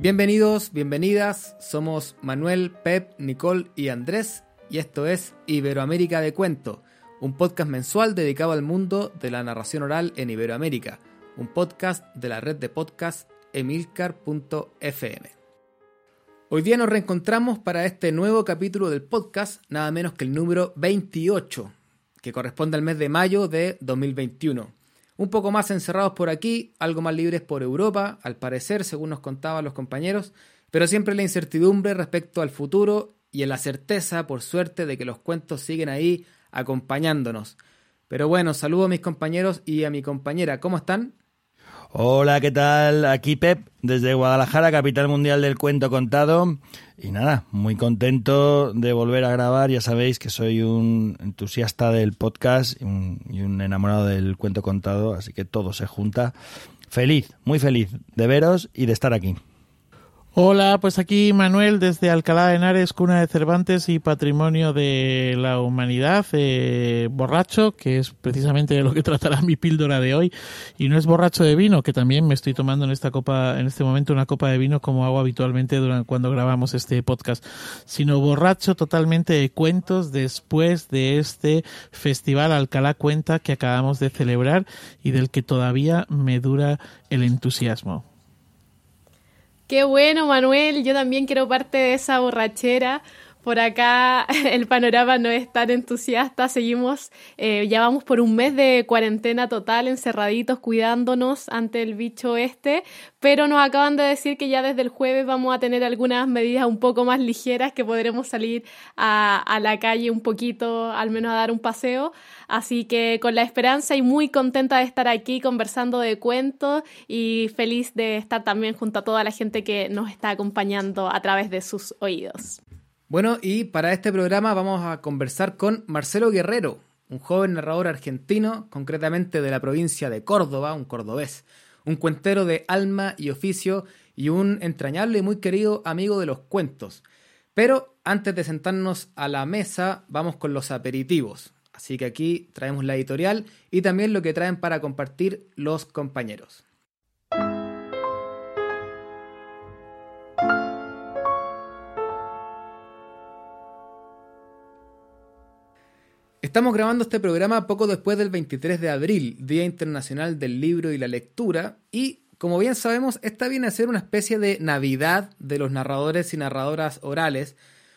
Bienvenidos, bienvenidas, somos Manuel, Pep, Nicole y Andrés y esto es Iberoamérica de Cuento, un podcast mensual dedicado al mundo de la narración oral en Iberoamérica, un podcast de la red de podcast emilcar.fm. Hoy día nos reencontramos para este nuevo capítulo del podcast, nada menos que el número 28, que corresponde al mes de mayo de 2021. Un poco más encerrados por aquí, algo más libres por Europa, al parecer, según nos contaban los compañeros, pero siempre la incertidumbre respecto al futuro y en la certeza, por suerte, de que los cuentos siguen ahí acompañándonos. Pero bueno, saludo a mis compañeros y a mi compañera. ¿Cómo están? Hola, ¿qué tal? Aquí Pep, desde Guadalajara, capital mundial del cuento contado. Y nada, muy contento de volver a grabar. Ya sabéis que soy un entusiasta del podcast y un, enamorado del cuento contado, así que todo se junta. Feliz, muy feliz de veros y de estar aquí. Hola, pues aquí Manuel desde Alcalá de Henares, cuna de Cervantes y patrimonio de la humanidad, eh, borracho, que es precisamente de lo que tratará mi píldora de hoy, y no es borracho de vino, que también me estoy tomando en esta copa, en este momento una copa de vino como hago habitualmente durante cuando grabamos este podcast, sino borracho totalmente de cuentos después de este festival Alcalá Cuenta que acabamos de celebrar y del que todavía me dura el entusiasmo. Qué bueno, Manuel. Yo también quiero parte de esa borrachera. Por acá el panorama no es tan entusiasta. Seguimos, eh, ya vamos por un mes de cuarentena total, encerraditos, cuidándonos ante el bicho este. Pero nos acaban de decir que ya desde el jueves vamos a tener algunas medidas un poco más ligeras, que podremos salir a, a la calle un poquito, al menos a dar un paseo. Así que con la esperanza y muy contenta de estar aquí conversando de cuentos y feliz de estar también junto a toda la gente que nos está acompañando a través de sus oídos. Bueno, y para este programa vamos a conversar con Marcelo Guerrero, un joven narrador argentino, concretamente de la provincia de Córdoba, un cordobés, un cuentero de alma y oficio y un entrañable y muy querido amigo de los cuentos. Pero antes de sentarnos a la mesa, vamos con los aperitivos. Así que aquí traemos la editorial y también lo que traen para compartir los compañeros. Estamos grabando este programa poco después del 23 de abril, Día Internacional del Libro y la Lectura, y como bien sabemos, esta viene a ser una especie de Navidad de los narradores y narradoras orales,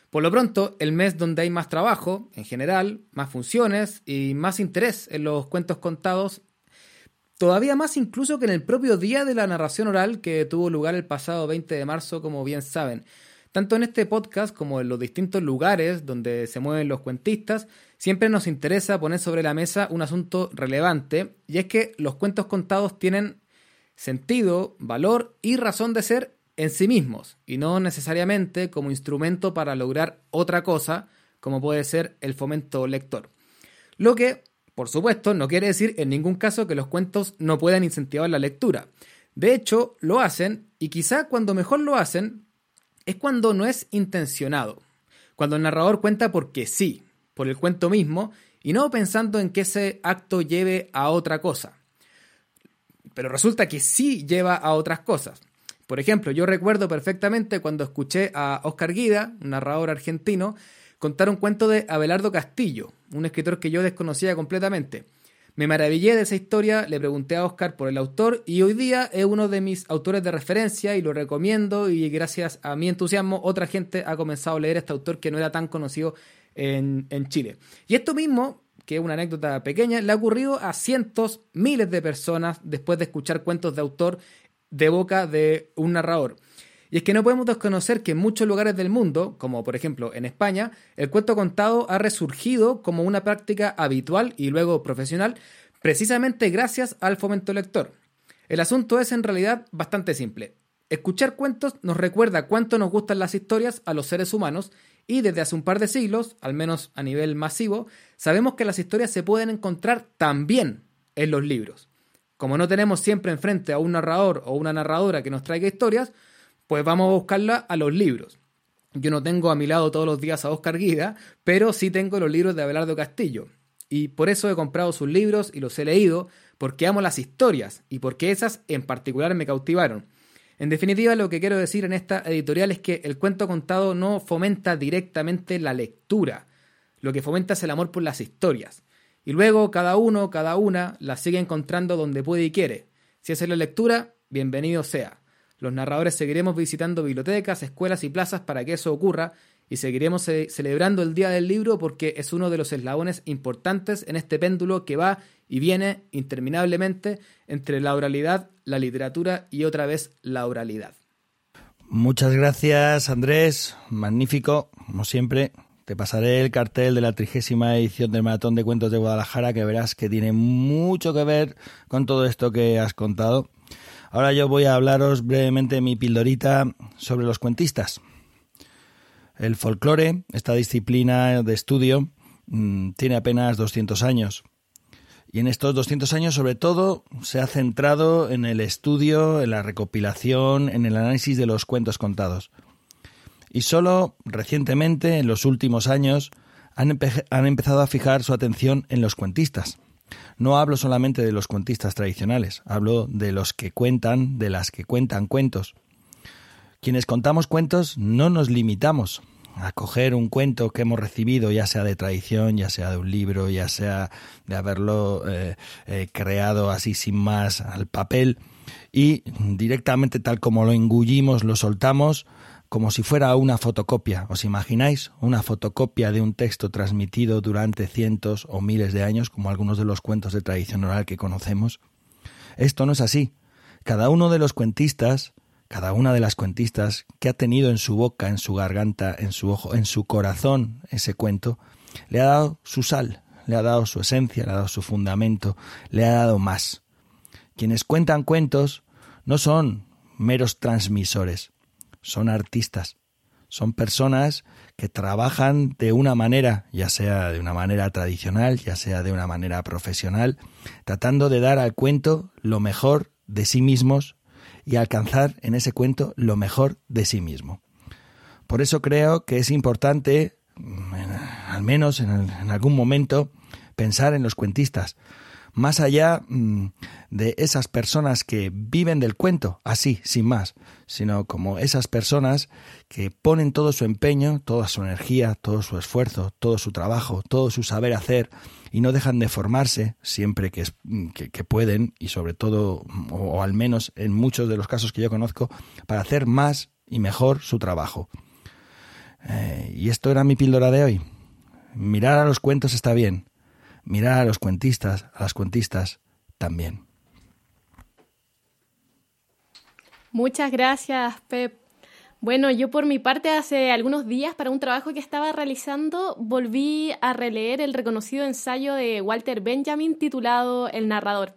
por lo pronto, el mes donde hay más trabajo, en general, más funciones y más interés en los cuentos contados, todavía más incluso que en el propio día de la narración oral que tuvo lugar el pasado 20 de marzo, como bien saben. Tanto en este podcast como en los distintos lugares donde se mueven los cuentistas, siempre nos interesa poner sobre la mesa un asunto relevante, y es que los cuentos contados tienen sentido, valor y razón de ser en sí mismos y no necesariamente como instrumento para lograr otra cosa, como puede ser el fomento lector. Lo que, por supuesto, no quiere decir en ningún caso que los cuentos no puedan incentivar la lectura. De hecho, lo hacen y quizá cuando mejor lo hacen es cuando no es intencionado, cuando el narrador cuenta porque sí, por el cuento mismo, y no pensando en que ese acto lleve a otra cosa. Pero resulta que sí lleva a otras cosas. Por ejemplo, yo recuerdo perfectamente cuando escuché a Oscar Guida, un narrador argentino, contar un cuento de Abelardo Castillo, un escritor que yo desconocía completamente. Me maravillé de esa historia, le pregunté a Oscar por el autor y hoy día es uno de mis autores de referencia y lo recomiendo y gracias a mi entusiasmo otra gente ha comenzado a leer este autor que no era tan conocido en, Chile. Y esto mismo, que es una anécdota pequeña, le ha ocurrido a cientos, miles de personas después de escuchar cuentos de autor de boca de un narrador. Y es que no podemos desconocer que en muchos lugares del mundo, como por ejemplo en España, el cuento contado ha resurgido como una práctica habitual y luego profesional, precisamente gracias al fomento lector. El asunto es en realidad bastante simple. Escuchar cuentos nos recuerda cuánto nos gustan las historias a los seres humanos y desde hace un par de siglos, al menos a nivel masivo, sabemos que las historias se pueden encontrar también en los libros. Como no tenemos siempre enfrente a un narrador o una narradora que nos traiga historias, pues vamos a buscarla a los libros. Yo no tengo a mi lado todos los días a Oscar Guida, pero sí tengo los libros de Abelardo Castillo. Y por eso he comprado sus libros y los he leído, porque amo las historias y porque esas en particular me cautivaron. En definitiva, lo que quiero decir en esta editorial es que el cuento contado no fomenta directamente la lectura, lo que fomenta es el amor por las historias. Y luego cada uno, cada una, las sigue encontrando donde puede y quiere. Si es la lectura, bienvenido sea. Los narradores seguiremos visitando bibliotecas, escuelas y plazas para que eso ocurra y seguiremos celebrando el Día del Libro porque es uno de los eslabones importantes en este péndulo que va y viene interminablemente entre la oralidad, la literatura y otra vez la oralidad. Muchas gracias Andrés, magnífico, como siempre. Te pasaré el cartel de la trigésima edición del Maratón de Cuentos de Guadalajara, que verás que tiene mucho que ver con todo esto que has contado. Ahora yo voy a hablaros brevemente mi pildorita sobre los cuentistas. El folclore, esta disciplina de estudio, mm, tiene apenas 200 años. Y en estos 200 años, sobre todo, se ha centrado en el estudio, en la recopilación, en el análisis de los cuentos contados. Y solo recientemente, en los últimos años, han, han, empezado a fijar su atención en los cuentistas. No hablo solamente de los cuentistas tradicionales, hablo de los que cuentan, de las que cuentan cuentos. Quienes contamos cuentos no nos limitamos a coger un cuento que hemos recibido, ya sea de tradición, ya sea de un libro, ya sea de haberlo eh, eh, creado así sin más al papel, y directamente tal como lo engullimos, lo soltamos, como si fuera una fotocopia. ¿Os imagináis? Una fotocopia de un texto transmitido durante cientos o miles de años, como algunos de los cuentos de tradición oral que conocemos. Esto no es así. Cada uno de los cuentistas, cada una de las cuentistas que ha tenido en su boca, en su garganta, en su ojo, en su corazón ese cuento, le ha dado su sal, le ha dado su esencia, le ha dado su fundamento, le ha dado más. Quienes cuentan cuentos no son meros transmisores, son artistas, son personas que trabajan de una manera, ya sea de una manera tradicional, ya sea de una manera profesional, tratando de dar al cuento lo mejor de sí mismos y alcanzar en ese cuento lo mejor de sí mismo. Por eso creo que es importante, al menos en, en algún momento, pensar en los cuentistas, más allá mm, de esas personas que viven del cuento, así, sin más, sino como esas personas que ponen todo su empeño, toda su energía, todo su esfuerzo, todo su trabajo, todo su saber hacer y no dejan de formarse siempre que, mm, que, pueden y sobre todo, o, al menos en muchos de los casos que yo conozco, para hacer más y mejor su trabajo. Eh, y esto era mi píldora de hoy. Mirar a los cuentos está bien, mirar a los cuentistas, a las cuentistas también. Muchas gracias, Pep. Bueno, yo por mi parte hace algunos días para un trabajo que estaba realizando volví a releer el reconocido ensayo de Walter Benjamin titulado El narrador.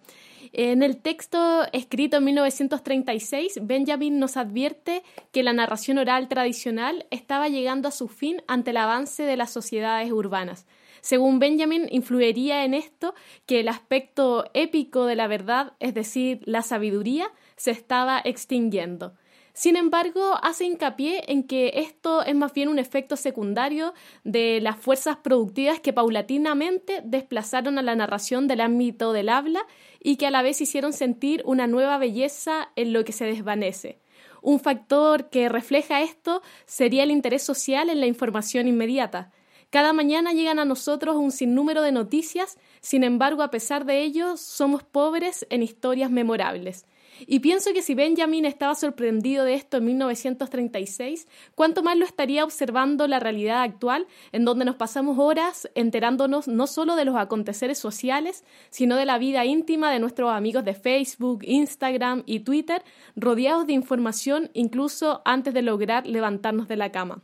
En el texto escrito en 1936, Benjamin nos advierte que la narración oral tradicional estaba llegando a su fin ante el avance de las sociedades urbanas. Según Benjamin, influiría en esto que el aspecto épico de la verdad, es decir, la sabiduría, se estaba extinguiendo. Sin embargo, hace hincapié en que esto es más bien un efecto secundario de las fuerzas productivas que paulatinamente desplazaron a la narración del ámbito del habla y que a la vez hicieron sentir una nueva belleza en lo que se desvanece. Un factor que refleja esto sería el interés social en la información inmediata. Cada mañana llegan a nosotros un sinnúmero de noticias, sin embargo, a pesar de ello, somos pobres en historias memorables. Y pienso que si Benjamin estaba sorprendido de esto en 1936, cuánto más lo estaría observando la realidad actual, en donde nos pasamos horas enterándonos no solo de los aconteceres sociales, sino de la vida íntima de nuestros amigos de Facebook, Instagram y Twitter, rodeados de información incluso antes de lograr levantarnos de la cama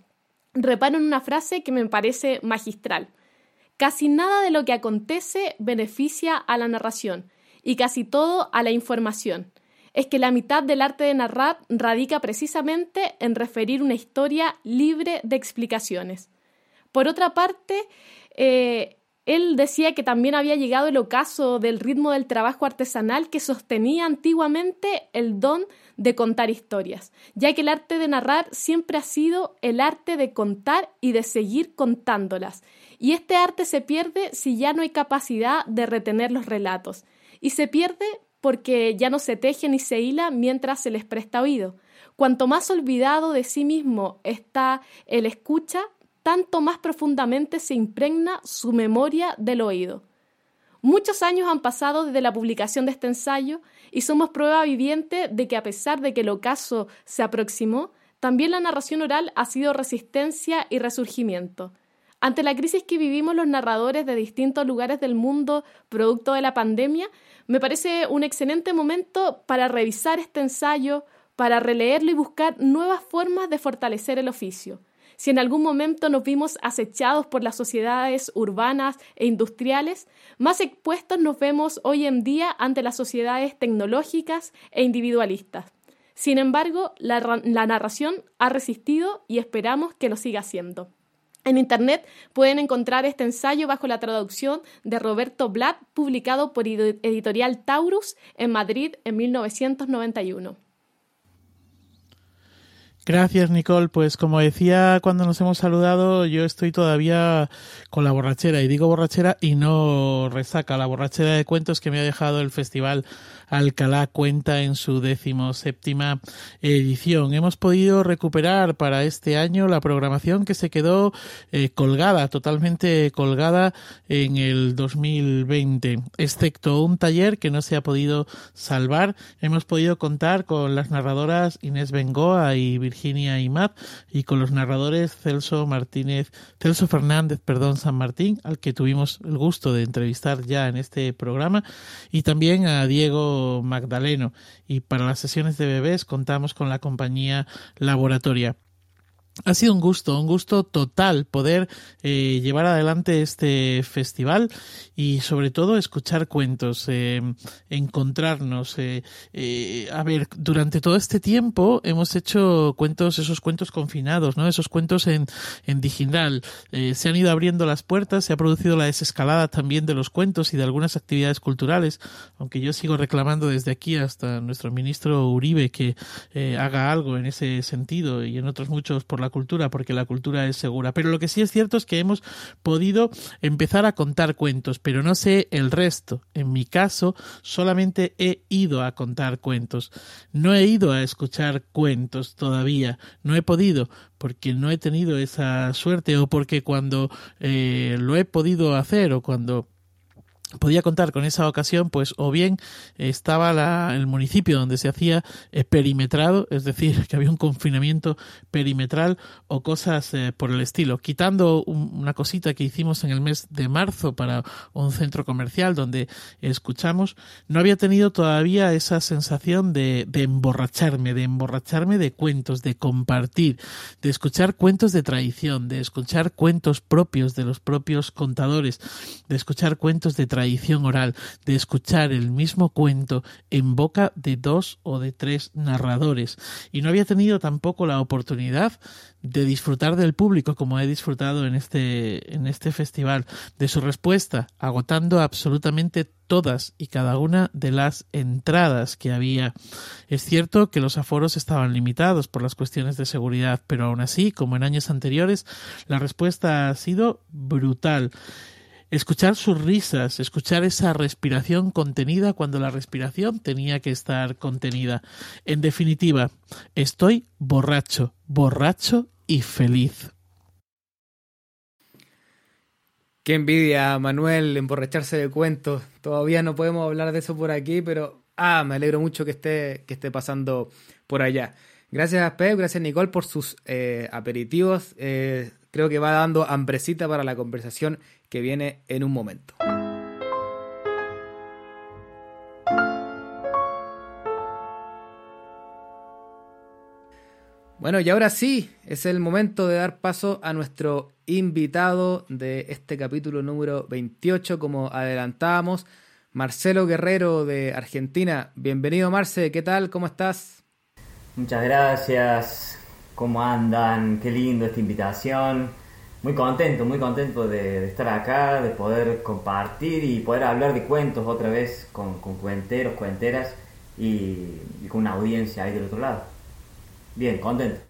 reparo en una frase que me parece magistral. Casi nada de lo que acontece beneficia a la narración y casi todo a la información. Es que la mitad del arte de narrar radica precisamente en referir una historia libre de explicaciones. Por otra parte, eh, él decía que también había llegado el ocaso del ritmo del trabajo artesanal que sostenía antiguamente el don de contar historias, ya que el arte de narrar siempre ha sido el arte de contar y de seguir contándolas. Y este arte se pierde si ya no hay capacidad de retener los relatos. Y se pierde porque ya no se teje ni se hila mientras se les presta oído. Cuanto más olvidado de sí mismo está el escucha, tanto más profundamente se impregna su memoria del oído. Muchos años han pasado desde la publicación de este ensayo y somos prueba viviente de que a pesar de que el ocaso se aproximó, también la narración oral ha sido resistencia y resurgimiento. Ante la crisis que vivimos los narradores de distintos lugares del mundo producto de la pandemia, me parece un excelente momento para revisar este ensayo, para releerlo y buscar nuevas formas de fortalecer el oficio. Si en algún momento nos vimos acechados por las sociedades urbanas e industriales, más expuestos nos vemos hoy en día ante las sociedades tecnológicas e individualistas. Sin embargo, la, narración ha resistido y esperamos que lo siga haciendo. En Internet pueden encontrar este ensayo bajo la traducción de Roberto Blatt, publicado por Editorial Taurus en Madrid en 1991. Gracias, Nicole. Pues como decía cuando nos hemos saludado, yo estoy todavía con la borrachera. Y digo borrachera y no resaca. La borrachera de cuentos que me ha dejado el Festival Alcalá cuenta en su décimo séptima edición. Hemos podido recuperar para este año la programación que se quedó eh, colgada, totalmente colgada en el 2020, excepto un taller que no se ha podido salvar. Hemos podido contar con las narradoras Inés Bengoa y Virginia Imad y con los narradores Celso Martínez, Celso Fernández, perdón, San Martín, al que tuvimos el gusto de entrevistar ya en este programa, y también a Diego Magdaleno. Y para las sesiones de bebés contamos con la compañía Laboratoria. Ha sido un gusto, un gusto total poder eh, llevar adelante este festival y sobre todo escuchar cuentos, eh, encontrarnos. Eh, a ver, durante todo este tiempo hemos hecho cuentos, esos cuentos confinados, ¿no? Esos cuentos en, en digital. se han ido abriendo las puertas, se ha producido la desescalada también de los cuentos y de algunas actividades culturales, aunque yo sigo reclamando desde aquí hasta nuestro ministro Uribe que haga algo en ese sentido y en otros muchos por la cultura, porque la cultura es segura. Pero lo que sí es cierto es que hemos podido empezar a contar cuentos, pero no sé el resto. En mi caso, solamente he ido a contar cuentos. No he ido a escuchar cuentos todavía. No he podido, porque no he tenido esa suerte o porque cuando eh, lo he podido hacer o cuando podía contar con esa ocasión, pues o bien estaba el municipio donde se hacía eh, perimetrado, es decir, que había un confinamiento perimetral o cosas eh, por el estilo. Quitando una cosita que hicimos en el mes de marzo para un centro comercial donde escuchamos, no había tenido todavía esa sensación de, de emborracharme, de emborracharme de cuentos, de compartir, de escuchar cuentos de tradición, de escuchar cuentos propios de los propios contadores, de escuchar cuentos de tradición tradición oral de escuchar el mismo cuento en boca de dos o de tres narradores y no había tenido tampoco la oportunidad de disfrutar del público como he disfrutado en este en este festival de su respuesta agotando absolutamente todas y cada una de las entradas que había. Es cierto que los aforos estaban limitados por las cuestiones de seguridad, pero aún así, como en años anteriores, la respuesta ha sido brutal escuchar sus risas, escuchar esa respiración contenida cuando la respiración tenía que estar contenida. En definitiva, estoy borracho, borracho y feliz. Qué envidia, Manuel, emborracharse de cuentos. Todavía no podemos hablar de eso por aquí, pero ah, me alegro mucho que esté, que esté pasando por allá. Gracias a Pep, gracias Nicole por sus eh, aperitivos. Eh, creo que va dando hambrecita para la conversación que viene en un momento. Bueno, y ahora sí, es el momento de dar paso a nuestro invitado de este capítulo número 28, como adelantábamos, Marcelo Guerrero de Argentina. Bienvenido, Marce, ¿qué tal? ¿Cómo estás? Muchas gracias, ¿cómo andan? Qué lindo esta invitación muy contento, muy contento de, estar acá, de poder compartir y poder hablar de cuentos otra vez con, cuenteros, cuenteras y, con una audiencia ahí del otro lado. Bien, contento.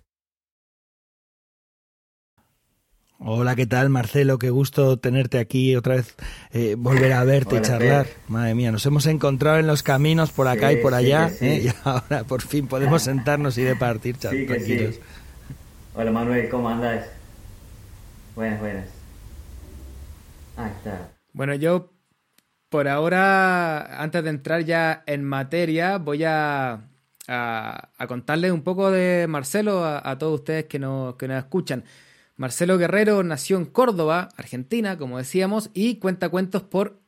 Hola, ¿qué tal, Marcelo? Qué gusto tenerte aquí otra vez, eh, volver a verte y charlar. Madre mía, nos hemos encontrado en los caminos por acá y por allá, ¿eh? y ahora por fin podemos sentarnos y departir tranquilos. Hola, Manuel, ¿cómo andas? Buenas, buenas. Ahí está. Bueno, yo por ahora, antes de entrar ya en materia, voy a, a, contarles un poco de Marcelo a, todos ustedes que nos, que nos escuchan. Marcelo Guerrero nació en Córdoba, Argentina, como decíamos, y cuenta cuentos por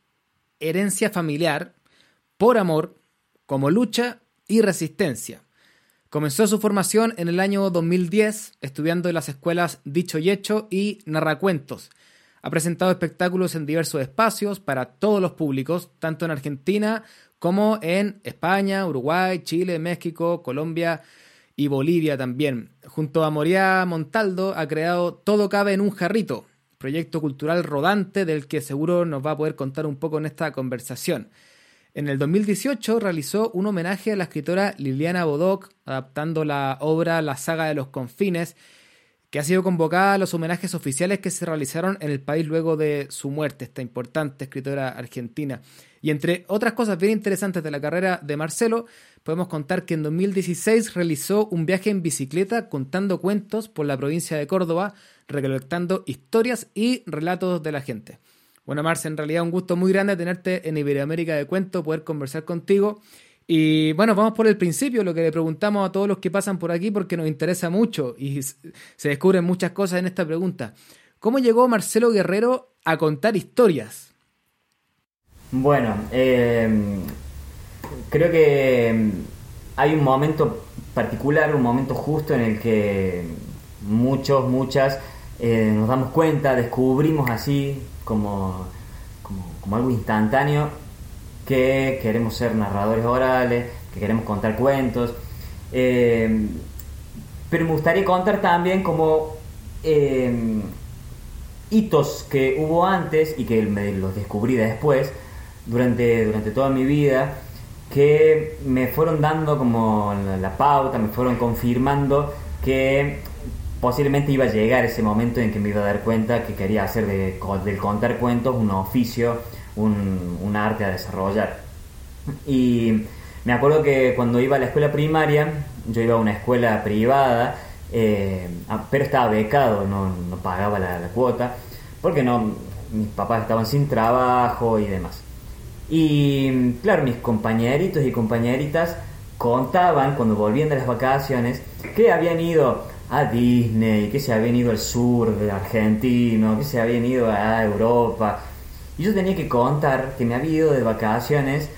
herencia familiar, por amor, como lucha y resistencia. Comenzó su formación en el año 2010 estudiando en las escuelas Dicho y Hecho y Narracuentos. Ha presentado espectáculos en diversos espacios para todos los públicos, tanto en Argentina como en España, Uruguay, Chile, México, Colombia y Bolivia también. Junto a Moria Montaldo ha creado Todo cabe en un jarrito, proyecto cultural rodante del que seguro nos va a poder contar un poco en esta conversación. En el 2018 realizó un homenaje a la escritora Liliana Bodoc, adaptando la obra La saga de los confines, que ha sido convocada a los homenajes oficiales que se realizaron en el país luego de su muerte, esta importante escritora argentina. Y entre otras cosas bien interesantes de la carrera de Marcelo, podemos contar que en 2016 realizó un viaje en bicicleta contando cuentos por la provincia de Córdoba, recolectando historias y relatos de la gente. Bueno, Marce, en realidad un gusto muy grande tenerte en Iberoamérica de Cuento, poder conversar contigo. Y bueno, vamos por el principio, lo que le preguntamos a todos los que pasan por aquí porque nos interesa mucho y se descubren muchas cosas en esta pregunta. ¿Cómo llegó Marcelo Guerrero a contar historias? Bueno, eh, creo que hay un momento particular, un momento justo en el que muchos, muchas eh, nos damos cuenta, descubrimos así como, como, algo instantáneo que queremos ser narradores orales, que queremos contar cuentos. Eh, pero me gustaría contar también como hitos que hubo antes y que me los descubrí después durante, durante toda mi vida que me fueron dando como la, pauta, me fueron confirmando que posiblemente iba a llegar ese momento en que me iba a dar cuenta que quería hacer de, del contar cuentos un oficio, un, arte a desarrollar. Y me acuerdo que cuando iba a la escuela primaria, yo iba a una escuela privada, eh, pero estaba becado, no, no pagaba la, la, cuota, porque no, mis papás estaban sin trabajo y demás. Y claro, mis compañeritos y compañeritas contaban cuando volvían de las vacaciones que habían ido a Disney, que se habían ido al sur de Argentina, que se habían ido a Europa. Y yo tenía que contar que me había ido de vacaciones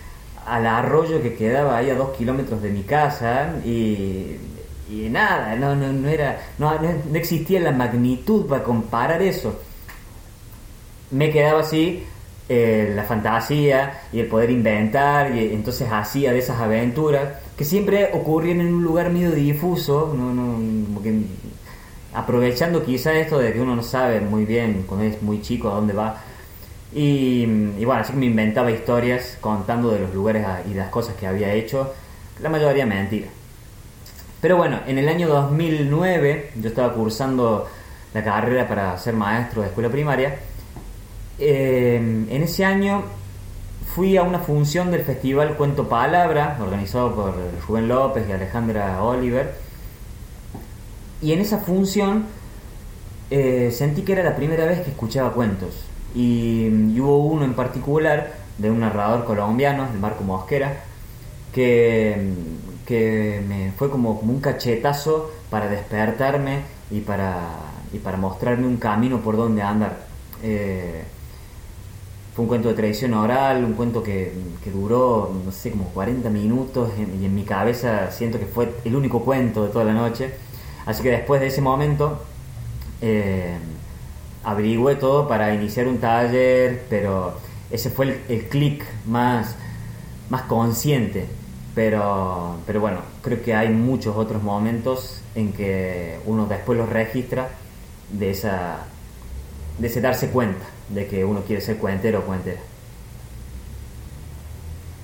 al arroyo que quedaba ahí a dos kilómetros de mi casa y, nada, no, no, no era, no existía la magnitud para comparar eso. Me quedaba así eh, la fantasía y el poder inventar, y entonces hacía de esas aventuras que siempre ocurrían en un lugar medio difuso, aprovechando quizá esto de que uno no sabe muy bien cuando es muy chico a dónde va. Y, bueno, así que me inventaba historias contando de los lugares y las cosas que había hecho, la mayoría mentira. Pero bueno, en el año 2009 yo estaba cursando la carrera para ser maestro de escuela primaria eh, en ese año fui a una función del festival Cuento Palabra, organizado por Rubén López y Alejandra Oliver. Y en esa función eh, sentí que era la primera vez que escuchaba cuentos. Y, hubo uno en particular de un narrador colombiano, el Marco Mosquera, que, que me fue como, un cachetazo para despertarme y para, y para mostrarme un camino por donde andar. Eh, fue un cuento de tradición oral, un cuento que, duró, no sé, como 40 minutos y en mi cabeza siento que fue el único cuento de toda la noche. Así que después de ese momento eh, averigüé todo para iniciar un taller, pero ese fue el, el clic más, más consciente. Pero, pero bueno, creo que hay muchos otros momentos en que uno después los registra de, esa, de ese darse cuenta de que uno quiere ser cuentero o cuentera.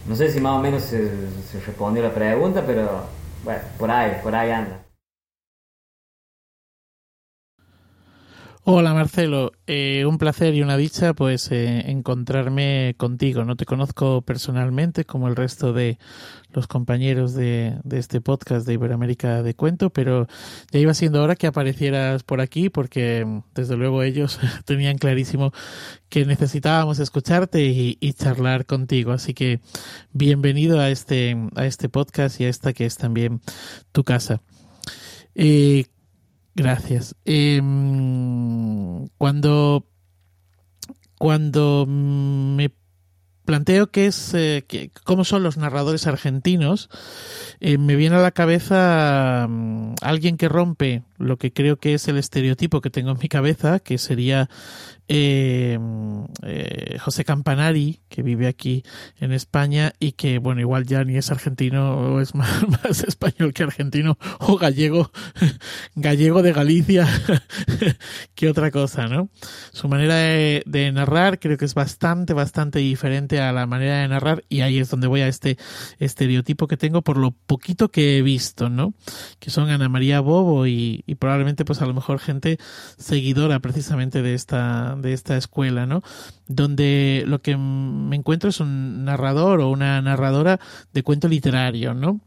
No sé si más o menos se, respondió la pregunta, pero bueno, por ahí, por ahí anda. Hola Marcelo, eh, un placer y una dicha pues eh, encontrarme contigo. No te conozco personalmente como el resto de los compañeros de, de, este podcast de Iberoamérica de Cuento, pero ya iba siendo hora que aparecieras por aquí porque desde luego ellos tenían clarísimo que necesitábamos escucharte y, y, charlar contigo. Así que bienvenido a este, a este podcast y a esta que es también tu casa. Eh, Gracias. Eh, cuando, cuando me planteo qué es, eh, que, cómo son los narradores argentinos, eh, me viene a la cabeza um, alguien que rompe lo que creo que es el estereotipo que tengo en mi cabeza, que sería eh, eh, José Campanari, que vive aquí en España y que, bueno, igual ya ni es argentino o es más, español que argentino o gallego, gallego de Galicia que otra cosa, ¿no? Su manera de, narrar creo que es bastante, bastante diferente a la manera de narrar y ahí es donde voy a este estereotipo que tengo por lo poquito que he visto, ¿no? Que son Ana María Bobo y, y probablemente pues a lo mejor gente seguidora precisamente de esta de esta escuela, ¿no? Donde lo que me encuentro es un narrador o una narradora de cuento literario, ¿no?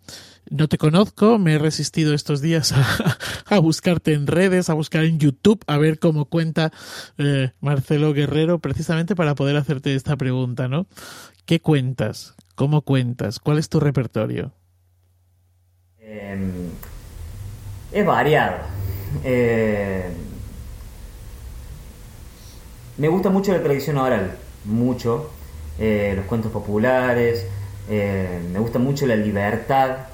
No te conozco, me he resistido estos días a, a buscarte en redes, a buscar en YouTube, a ver cómo cuenta eh, Marcelo Guerrero, precisamente para poder hacerte esta pregunta, ¿no? ¿Qué cuentas? ¿Cómo cuentas? ¿Cuál es tu repertorio? Eh, es variado. Eh, me gusta mucho la tradición oral, mucho. Eh, los cuentos populares, eh, me gusta mucho la libertad,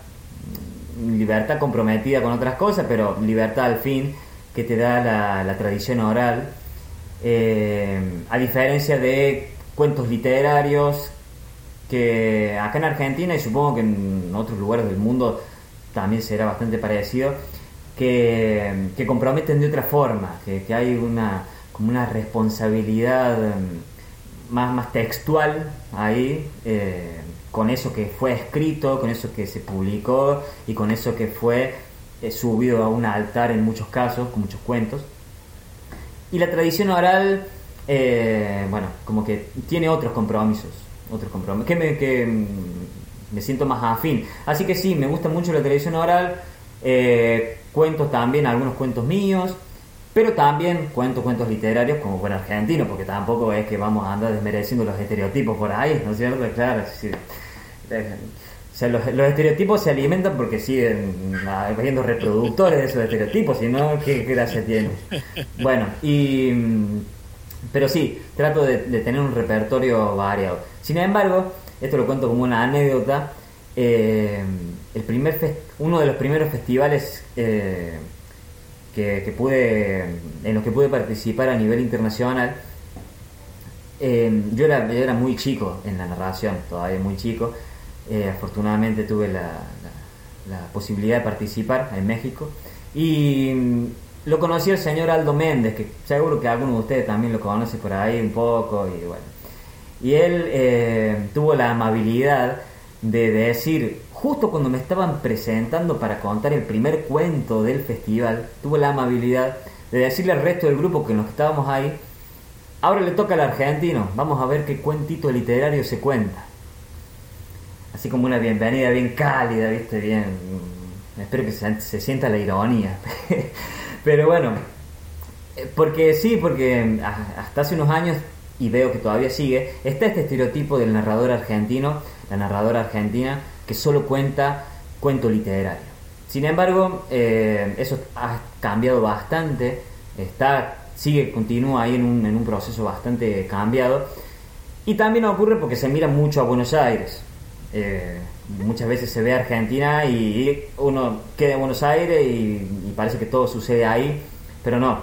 libertad comprometida con otras cosas, pero libertad al fin que te da la, la tradición oral. A diferencia de cuentos literarios que acá en Argentina y supongo que en otros lugares del mundo también será bastante parecido, que, que comprometen de otra forma, que, que hay una, como una responsabilidad más, más textual ahí, eh, con eso que fue escrito, con eso que se publicó y con eso que fue eh, subido a un altar en muchos casos, con muchos cuentos. Y la tradición oral, eh, bueno, como que tiene otros compromisos, otros compromisos, que me, que me siento más afín. Así que sí, me gusta mucho la tradición oral, eh, cuentos también, algunos cuentos míos, pero también cuento cuentos literarios como buen argentino, porque tampoco es que vamos a andar desmereciendo los estereotipos por ahí, ¿no es cierto? Claro, sí. O sea, los, estereotipos se alimentan porque siguen habiendo reproductores de esos estereotipos, si no, ¿qué, gracia tiene? Bueno, y. Pero sí, trato de, de, tener un repertorio variado. Sin embargo, esto lo cuento como una anécdota. Eh, el primer uno de los primeros festivales eh, que, que, pude, en los que pude participar a nivel internacional, eh, yo, era, yo era muy chico en la narración, todavía muy chico. Eh, afortunadamente tuve la, la, la, posibilidad de participar en México y mm, lo conocí el señor Aldo Méndez, que seguro que alguno de ustedes también lo conoce por ahí un poco y bueno. Y él eh, tuvo la amabilidad de decir, justo cuando me estaban presentando para contar el primer cuento del festival, tuvo la amabilidad de decirle al resto del grupo que nos estábamos ahí, ahora le toca al argentino, vamos a ver qué cuentito literario se cuenta. Así como una bienvenida bien cálida, viste, bien... Espero que se, se sienta la ironía. Pero bueno, porque sí, porque hasta hace unos años, y veo que todavía sigue, está este estereotipo del narrador argentino, la narradora argentina, solo cuenta cuento literario. Sin embargo, eh, eso ha cambiado bastante, está, sigue, continúa ahí en un, en un proceso bastante cambiado. Y también ocurre porque se mira mucho a Buenos Aires. Eh, muchas veces se ve Argentina y uno queda en Buenos Aires y, y, parece que todo sucede ahí, pero no.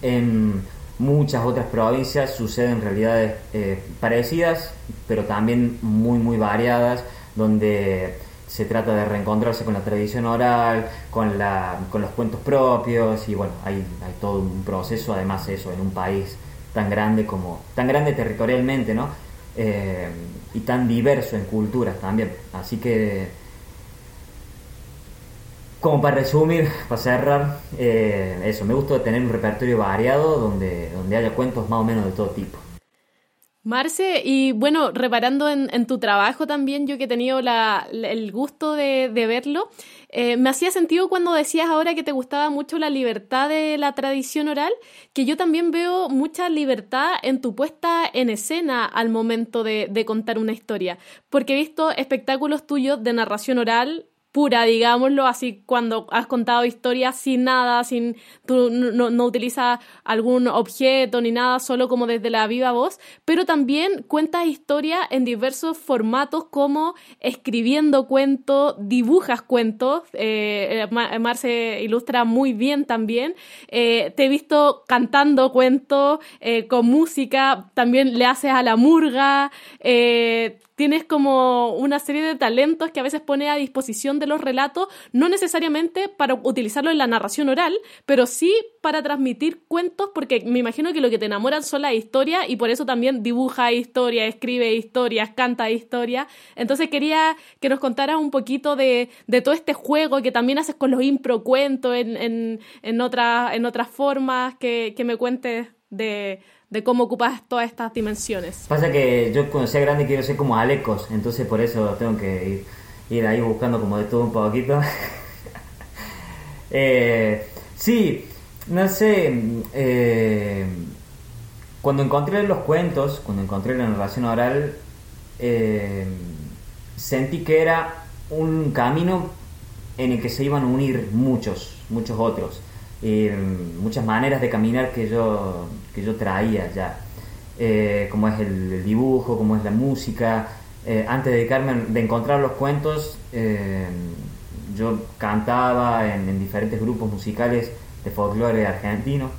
En muchas otras provincias suceden realidades eh, parecidas, pero también muy, muy variadas, donde se trata de reencontrarse con la tradición oral, con, la, con los cuentos propios y bueno, hay, todo un proceso, además eso, en un país tan grande como, tan grande territorialmente, ¿no? Eh, y tan diverso en culturas también. Así que como para resumir, para cerrar, eh, eso, me gusta tener un repertorio variado donde, donde haya cuentos más o menos de todo tipo. Marce, y bueno, reparando en, tu trabajo también, yo que he tenido el gusto de, verlo, eh, me hacía sentido cuando decías ahora que te gustaba mucho la libertad de la tradición oral, que yo también veo mucha libertad en tu puesta en escena al momento de contar una historia, porque he visto espectáculos tuyos de narración oral pura, digámoslo, así cuando has contado historias sin nada, sin tú no, no, utilizas algún objeto ni nada, solo como desde la viva voz, pero también cuentas historias en diversos formatos como escribiendo cuentos, dibujas cuentos, eh, eh Marce ilustra muy bien también, eh, te he visto cantando cuentos eh, con música, también le haces a la murga, tienes como una serie de talentos que a veces pone a disposición de los relatos, no necesariamente para utilizarlo en la narración oral, pero sí para transmitir cuentos, porque me imagino que lo que te enamoran son las historias y por eso también dibuja historias, escribe historias, canta historias. Entonces quería que nos contaras un poquito de, todo este juego que también haces con los impro cuentos en, en, en, en otras formas, que me cuentes de de cómo ocupas todas estas dimensiones. Pasa que yo cuando sea grande quiero ser como Alecos, entonces por eso tengo que ir, ahí buscando como de todo un poquito. eh, sí, no sé, eh, cuando encontré los cuentos, cuando encontré la narración oral, eh, sentí que era un camino en el que se iban a unir muchos, muchos otros. Eh, muchas maneras de caminar que yo, yo traía ya, eh, como es el, dibujo, como es la música. Eh, antes de dedicarme, de encontrar los cuentos, yo cantaba en, diferentes grupos musicales de folclore argentino.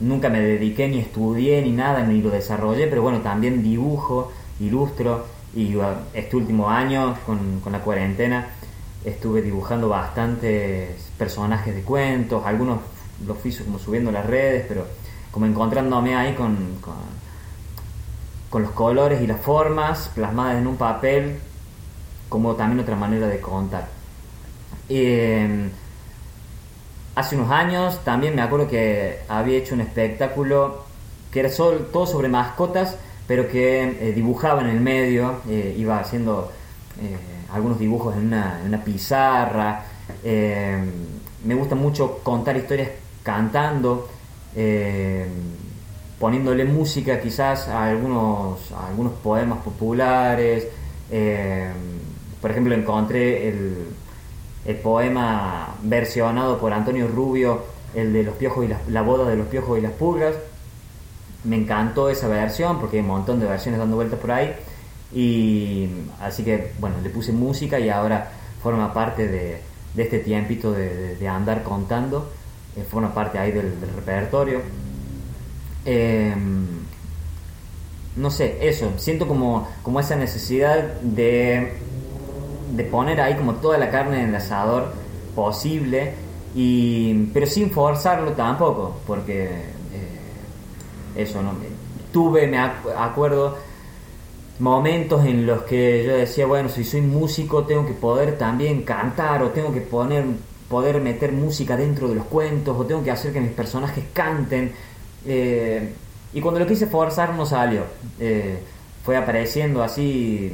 nunca me dediqué ni estudié ni nada, ni lo desarrollé, pero bueno, también dibujo, ilustro y este último año con la cuarentena estuve dibujando bastantes personajes de cuentos, algunos los fui como subiendo las redes, pero como encontrándome ahí con, con, los colores y las formas plasmadas en un papel, como también otra manera de contar. Em, hace unos años también me acuerdo que había hecho un espectáculo que era todo sobre mascotas, pero que eh, dibujaba en el medio, eh, iba haciendo... Eh, algunos dibujos en una, pizarra. Eh, me gusta mucho contar historias cantando, eh, poniéndole música quizás a algunos, algunos poemas populares. Eh, por ejemplo, encontré el, el, poema versionado por Antonio Rubio, el de los piojos y la, boda de los piojos y las pulgas. Me encantó esa versión porque hay un montón de versiones dando vueltas por ahí. Y así que, bueno, le puse música y ahora forma parte de, este tiempito de, andar contando, eh, forma parte ahí del, repertorio. Em, no sé, eso, siento como, como esa necesidad de, de poner ahí como toda la carne en el asador posible, y, pero sin forzarlo tampoco, porque eh, eso, ¿no? Tuve, me acuerdo, momentos en los que yo decía, bueno, si soy músico tengo que poder también cantar o tengo que poner, poder meter música dentro de los cuentos o tengo que hacer que mis personajes canten. Eh, y cuando lo quise forzar no salió. Eh, fue apareciendo así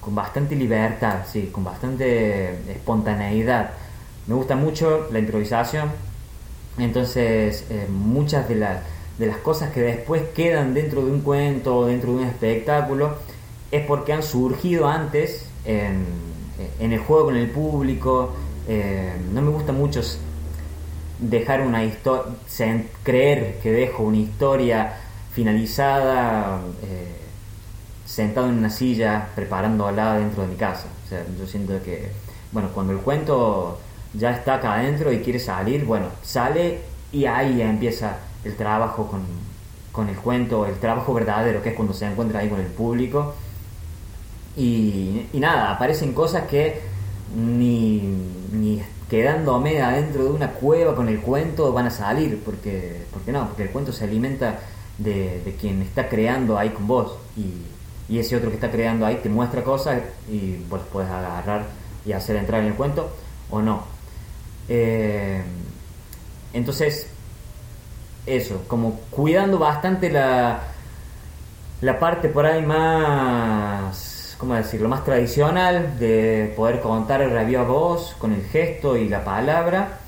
con bastante libertad, sí, con bastante espontaneidad. Me gusta mucho la improvisación, entonces eh, muchas de las de las cosas que después quedan dentro de un cuento o dentro de un espectáculo es porque han surgido antes en, el juego con el público. Eh, no me gusta mucho dejar una historia, creer que dejo una historia finalizada eh, sentado en una silla preparándola dentro de mi casa. O sea, yo siento que, bueno, cuando el cuento ya está acá adentro y quiere salir, bueno, sale y ahí empieza el trabajo con, el cuento, el trabajo verdadero, que es cuando se encuentra ahí con el público. Y, nada, aparecen cosas que ni, ni quedándome adentro de una cueva con el cuento van a salir, porque, porque no, porque el cuento se alimenta de, quien está creando ahí con vos. Y, y ese otro que está creando ahí te muestra cosas y vos puedes agarrar y hacer entrar en el cuento o no. Eh, entonces, eso, como cuidando bastante la, la parte por ahí más, ¿cómo decirlo?, más tradicional de poder contar el a voz con el gesto y la palabra.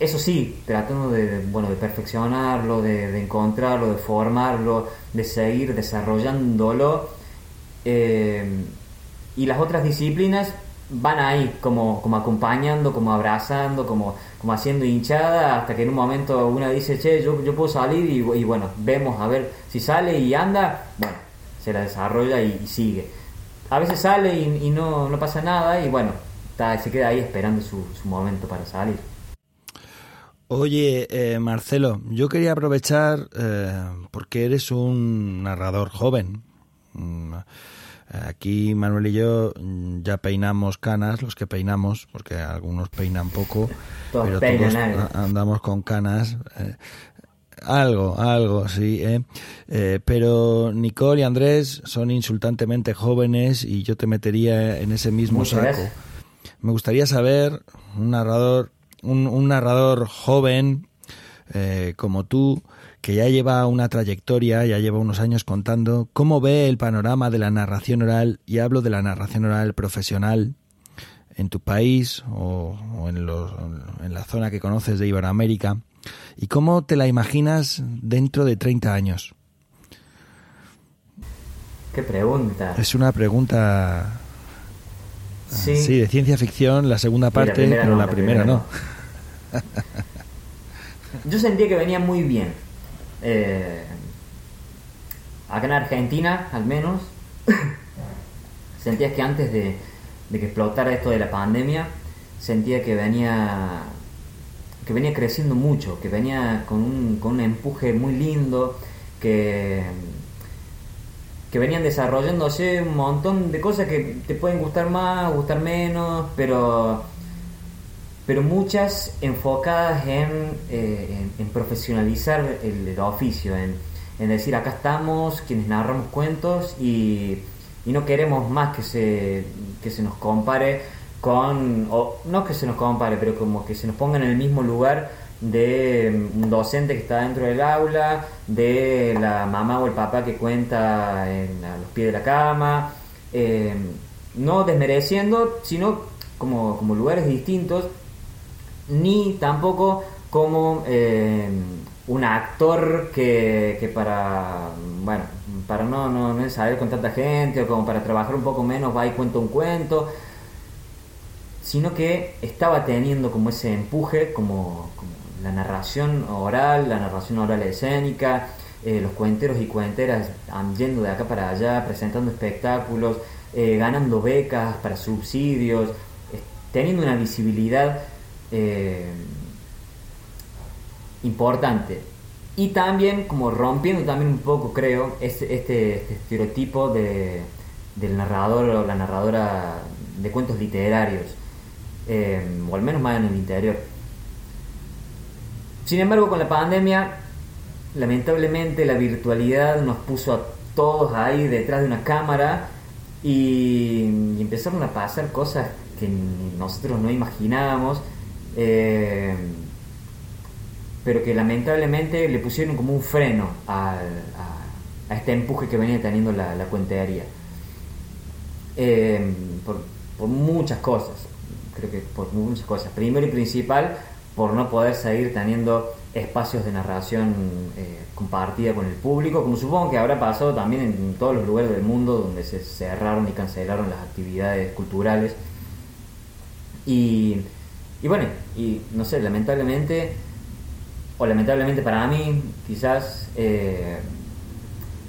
Eso sí, tratando de, bueno, de perfeccionarlo, de, encontrarlo, de formarlo, de seguir desarrollándolo. Eh, y las otras disciplinas van ahí como, como acompañando, como abrazando, como, como haciendo hinchada, hasta que en un momento una dice, che, yo, yo puedo salir y, bueno, vemos a ver si sale y anda, bueno, se la desarrolla y, sigue. A veces sale y, no, no, pasa nada y bueno, se queda ahí esperando su, su momento para salir. Oye, eh, Marcelo, yo quería aprovechar, eh, porque eres un narrador joven, mm, Aquí Manuel y yo mm, ya peinamos canas, los que peinamos, porque algunos peinan poco, pero todos andamos con canas. Eh, algo, algo, sí. Eh. Eh, pero Nicole y Andrés son insultantemente jóvenes y yo te metería en ese mismo saco. Me gustaría saber, un narrador, un, un narrador joven como tú, que ya lleva una trayectoria, ya lleva unos años contando, cómo ve el panorama de la narración oral, y hablo de la narración oral profesional, en tu país o, en, en, la zona que conoces de Iberoamérica, y cómo te la imaginas dentro de 30 años. ¿Qué pregunta? Es una pregunta... Sí, de ciencia ficción, la segunda parte, pero la, primera no. Yo sentía que venía muy bien eh, acá en Argentina, al menos, sentías que antes de, que explotara esto de la pandemia, sentía que venía que venía creciendo mucho, que venía con un, con un empuje muy lindo, que, que venían desarrollándose un montón de cosas que te pueden gustar más, gustar menos, pero pero muchas enfocadas en, eh, en, profesionalizar el, oficio, en, decir acá estamos, quienes narramos cuentos y, no queremos más que se, que se nos compare con, o no que se nos compare, pero como que se nos ponga en el mismo lugar de un docente que está dentro del aula, de la mamá o el papá que cuenta en, a los pies de la cama, eh, no desmereciendo, sino como, como lugares distintos ni tampoco como eh, un actor que, que, para, bueno, para no, no, no, saber con tanta gente o como para trabajar un poco menos va y cuenta un cuento, sino que estaba teniendo como ese empuje, como, la narración oral, la narración oral escénica, eh, los cuenteros y cuenteras yendo de acá para allá, presentando espectáculos, eh, ganando becas para subsidios, teniendo una visibilidad eh, importante. Y también como rompiendo también un poco, creo, este, este, estereotipo de, del narrador o la narradora de cuentos literarios, o al menos más en el interior. Sin embargo, con la pandemia, lamentablemente la virtualidad nos puso a todos ahí detrás de una cámara y empezaron a pasar cosas que nosotros no imaginábamos eh, pero que lamentablemente le pusieron como un freno a, este empuje que venía teniendo la, la cuentería. Eh, por, muchas cosas, creo que por muchas cosas. Primero y principal, por no poder seguir teniendo espacios de narración eh, compartida con el público, como supongo que habrá pasado también en todos los lugares del mundo donde se cerraron y cancelaron las actividades culturales. Y y bueno, y no sé, lamentablemente, o lamentablemente para mí, quizás eh,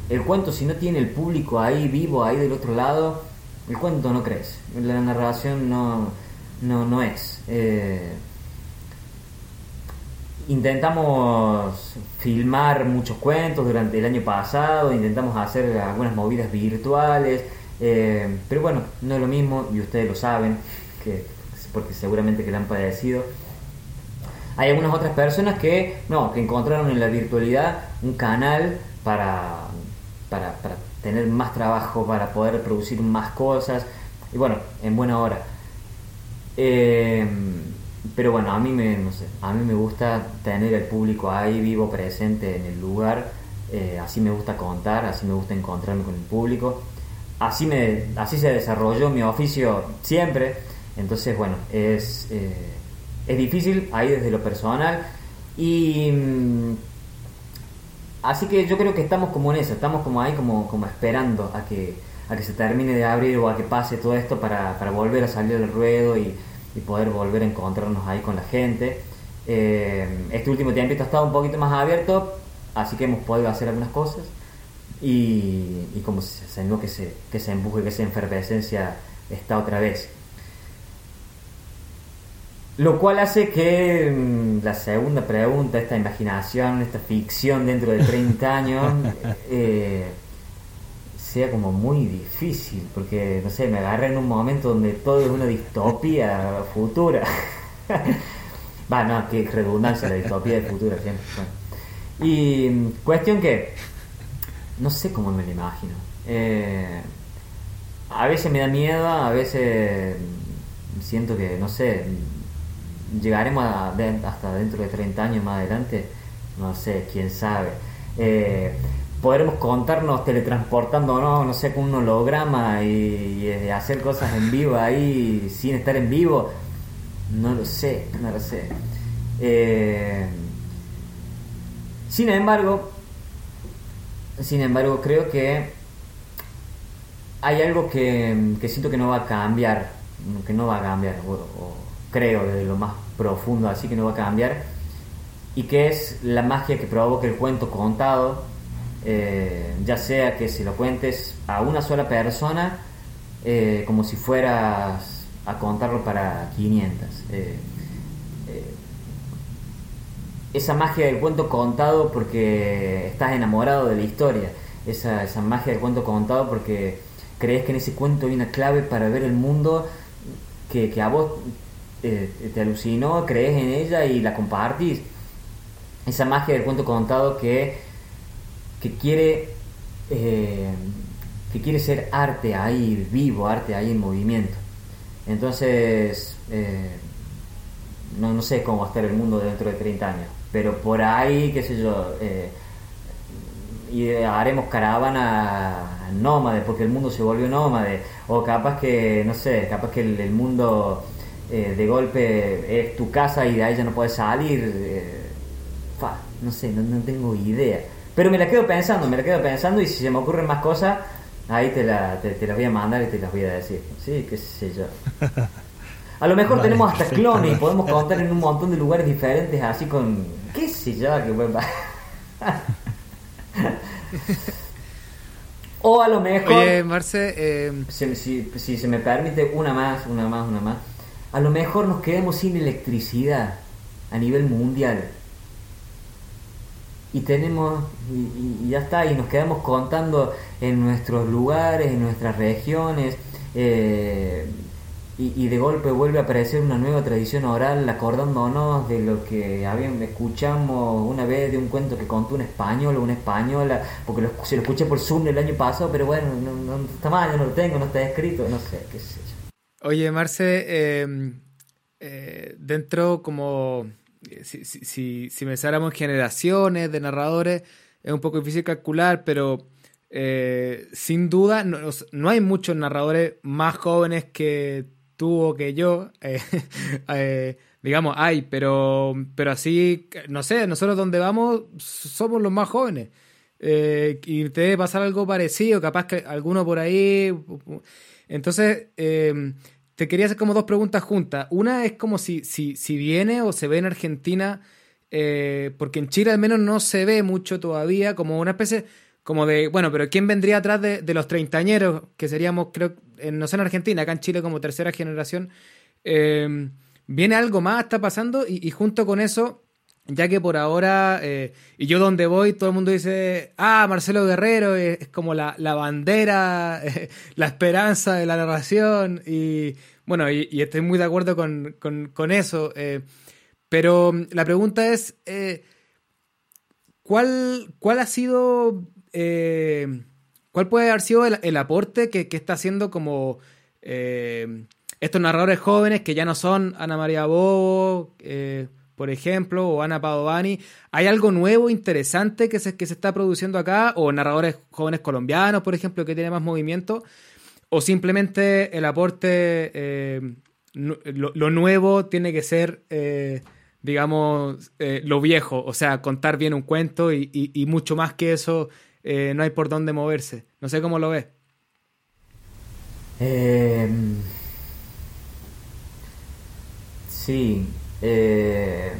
el cuento si no tiene el público ahí vivo, ahí del otro lado, el cuento no crece, la narración no, no, no es. Eh, intentamos filmar muchos cuentos durante el año pasado, intentamos hacer algunas movidas virtuales, eh, pero bueno, no es lo mismo y ustedes lo saben, que porque seguramente que la han padecido. Hay algunas otras personas que no, que encontraron en la virtualidad un canal para, para, tener más trabajo, para poder producir más cosas, y bueno, en buena hora. Eh, pero bueno, a mí me, a mí me gusta tener el público ahí vivo, presente en el lugar, eh, así me gusta contar, así me gusta encontrarme con el público, así, me, así se desarrolló mi oficio siempre, entonces bueno, es, eh, es difícil ahí desde lo personal. Y... Mm, así que yo creo que estamos como en eso, estamos como ahí como, como esperando a que, a que se termine de abrir o a que pase todo esto para, para volver a salir del ruedo y, y poder volver a encontrarnos ahí con la gente. Eh, este último tiempo ha estado un poquito más abierto, así que hemos podido hacer algunas cosas y, y como se, que se, que se empuje, que esa efervescencia está otra vez. Lo cual hace que mm, la segunda pregunta, esta imaginación, esta ficción dentro de 30 años, eh, sea como muy difícil, porque, no sé, me agarré en un momento donde todo es una distopía futura. Va, no, qué redundancia la distopía de futura siempre. Y cuestión que, no sé cómo me lo imagino. Eh, a veces me da miedo, a veces siento que, no sé, llegaremos hasta dentro de 30 años más adelante, no sé, quién sabe. Eh, podremos contarnos teletransportando no, sé, con un holograma y, hacer cosas en vivo ahí sin estar en vivo. No lo sé, no lo sé. Eh, sin embargo, sin embargo, creo que hay algo que, siento que no va a cambiar, que no va a cambiar, o, creo desde lo más profundo, así que no va a cambiar, y que es la magia que provoca el cuento contado eh, ya sea que si lo cuentes a una sola persona, eh, como si fueras a contarlo para 500. Eh, esa magia del cuento contado porque estás enamorado de la historia, esa, esa magia del cuento contado porque crees que en ese cuento hay una clave para ver el mundo que, que a vos te alucinó, crees en ella y la compartís. Esa magia del cuento contado que que quiere, eh, que quiere ser arte ahí vivo, arte ahí en movimiento. Entonces, eh, no, no, sé cómo va a estar el mundo dentro de 30 años, pero por ahí, qué sé yo, eh, haremos caravana nómade, porque el mundo se volvió nómade, o capaz que, no sé, capaz que el, mundo de golpe es tu casa y de ahí ya no puedes salir. no sé, no, no tengo idea. Pero me la quedo pensando, me la quedo pensando y si se me ocurren más cosas, ahí te, la, te, las voy a mandar y te las voy a decir. Sí, qué sé yo. A lo mejor tenemos hasta clones y podemos contar en un montón de lugares diferentes, así con. ¿Qué sé yo? Que o a lo mejor. Oye, Marce. Eh... Si, si, si, se me permite, una más, una más, una más. A lo mejor nos quedamos sin electricidad a nivel mundial y tenemos y, ya está y nos quedamos contando en nuestros lugares en nuestras regiones eh, y, de golpe vuelve a aparecer una nueva tradición oral acordándonos de lo que habíamos, escuchamos una vez de un cuento que contó un español o una española porque lo, se lo escuché por Zoom el año pasado pero bueno no, está mal yo no lo tengo no está escrito no sé qué sé yo. Oye Marce eh, eh, dentro como si, si, si, pensáramos generaciones de narradores, es un poco difícil calcular, pero eh, sin duda no, hay muchos narradores más jóvenes que tú o que yo. Eh, eh, digamos, hay, pero, pero así, no sé, nosotros donde vamos somos los más jóvenes. y te debe pasar algo parecido, capaz que alguno por ahí. Entonces, te quería hacer como dos preguntas juntas. Una es como si, si, si viene o se ve en Argentina, eh, porque en Chile al menos no se ve mucho todavía, como una especie como de, bueno, pero ¿quién vendría atrás de, los treintañeros? Que seríamos, creo, no sé en Argentina, acá en Chile como tercera generación. Eh, viene algo más, está pasando, y, junto con eso, ya que por ahora, eh, y yo donde voy, todo el mundo dice, ah, Marcelo Guerrero es, como la, la bandera, la esperanza de la narración, y bueno, y, estoy muy de acuerdo con, con, eso, eh, pero la pregunta es, eh, ¿cuál, ¿cuál ha sido... ¿cuál puede haber sido el, aporte que, está haciendo como eh, estos narradores jóvenes que ya no son Ana María Bobo, eh, por ejemplo, o Ana Padovani? ¿Hay algo nuevo, interesante que se, que se está produciendo acá? ¿O narradores jóvenes colombianos, por ejemplo, que tienen más movimiento? ¿O simplemente el aporte, eh, lo, nuevo tiene que ser digamos, eh, lo viejo, o sea, contar bien un cuento y, mucho más que eso, eh, no hay por dónde moverse. No sé cómo lo ves. Em, sí. Em,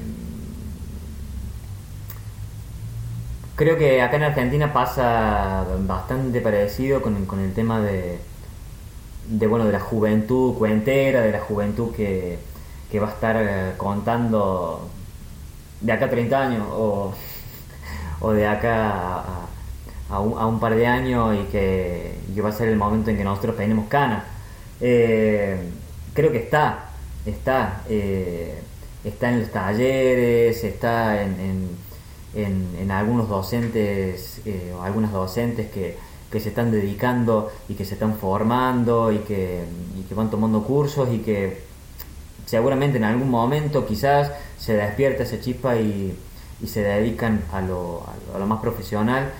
creo que acá en Argentina pasa bastante parecido con, con el tema de, de, bueno, de la juventud cuentera, de la juventud que que va a estar eh, contando de acá a 30 años o, de acá a, un, par de años y que, va a ser el momento en que nosotros tenemos canas. Eh, creo que está, está, eh, está en los talleres, está en, en, algunos docentes o algunas docentes que, que, se están dedicando y que se están formando y que, y que van tomando cursos y que seguramente en algún momento quizás se despierta esa chispa y, se dedican a lo, a lo, más profesional.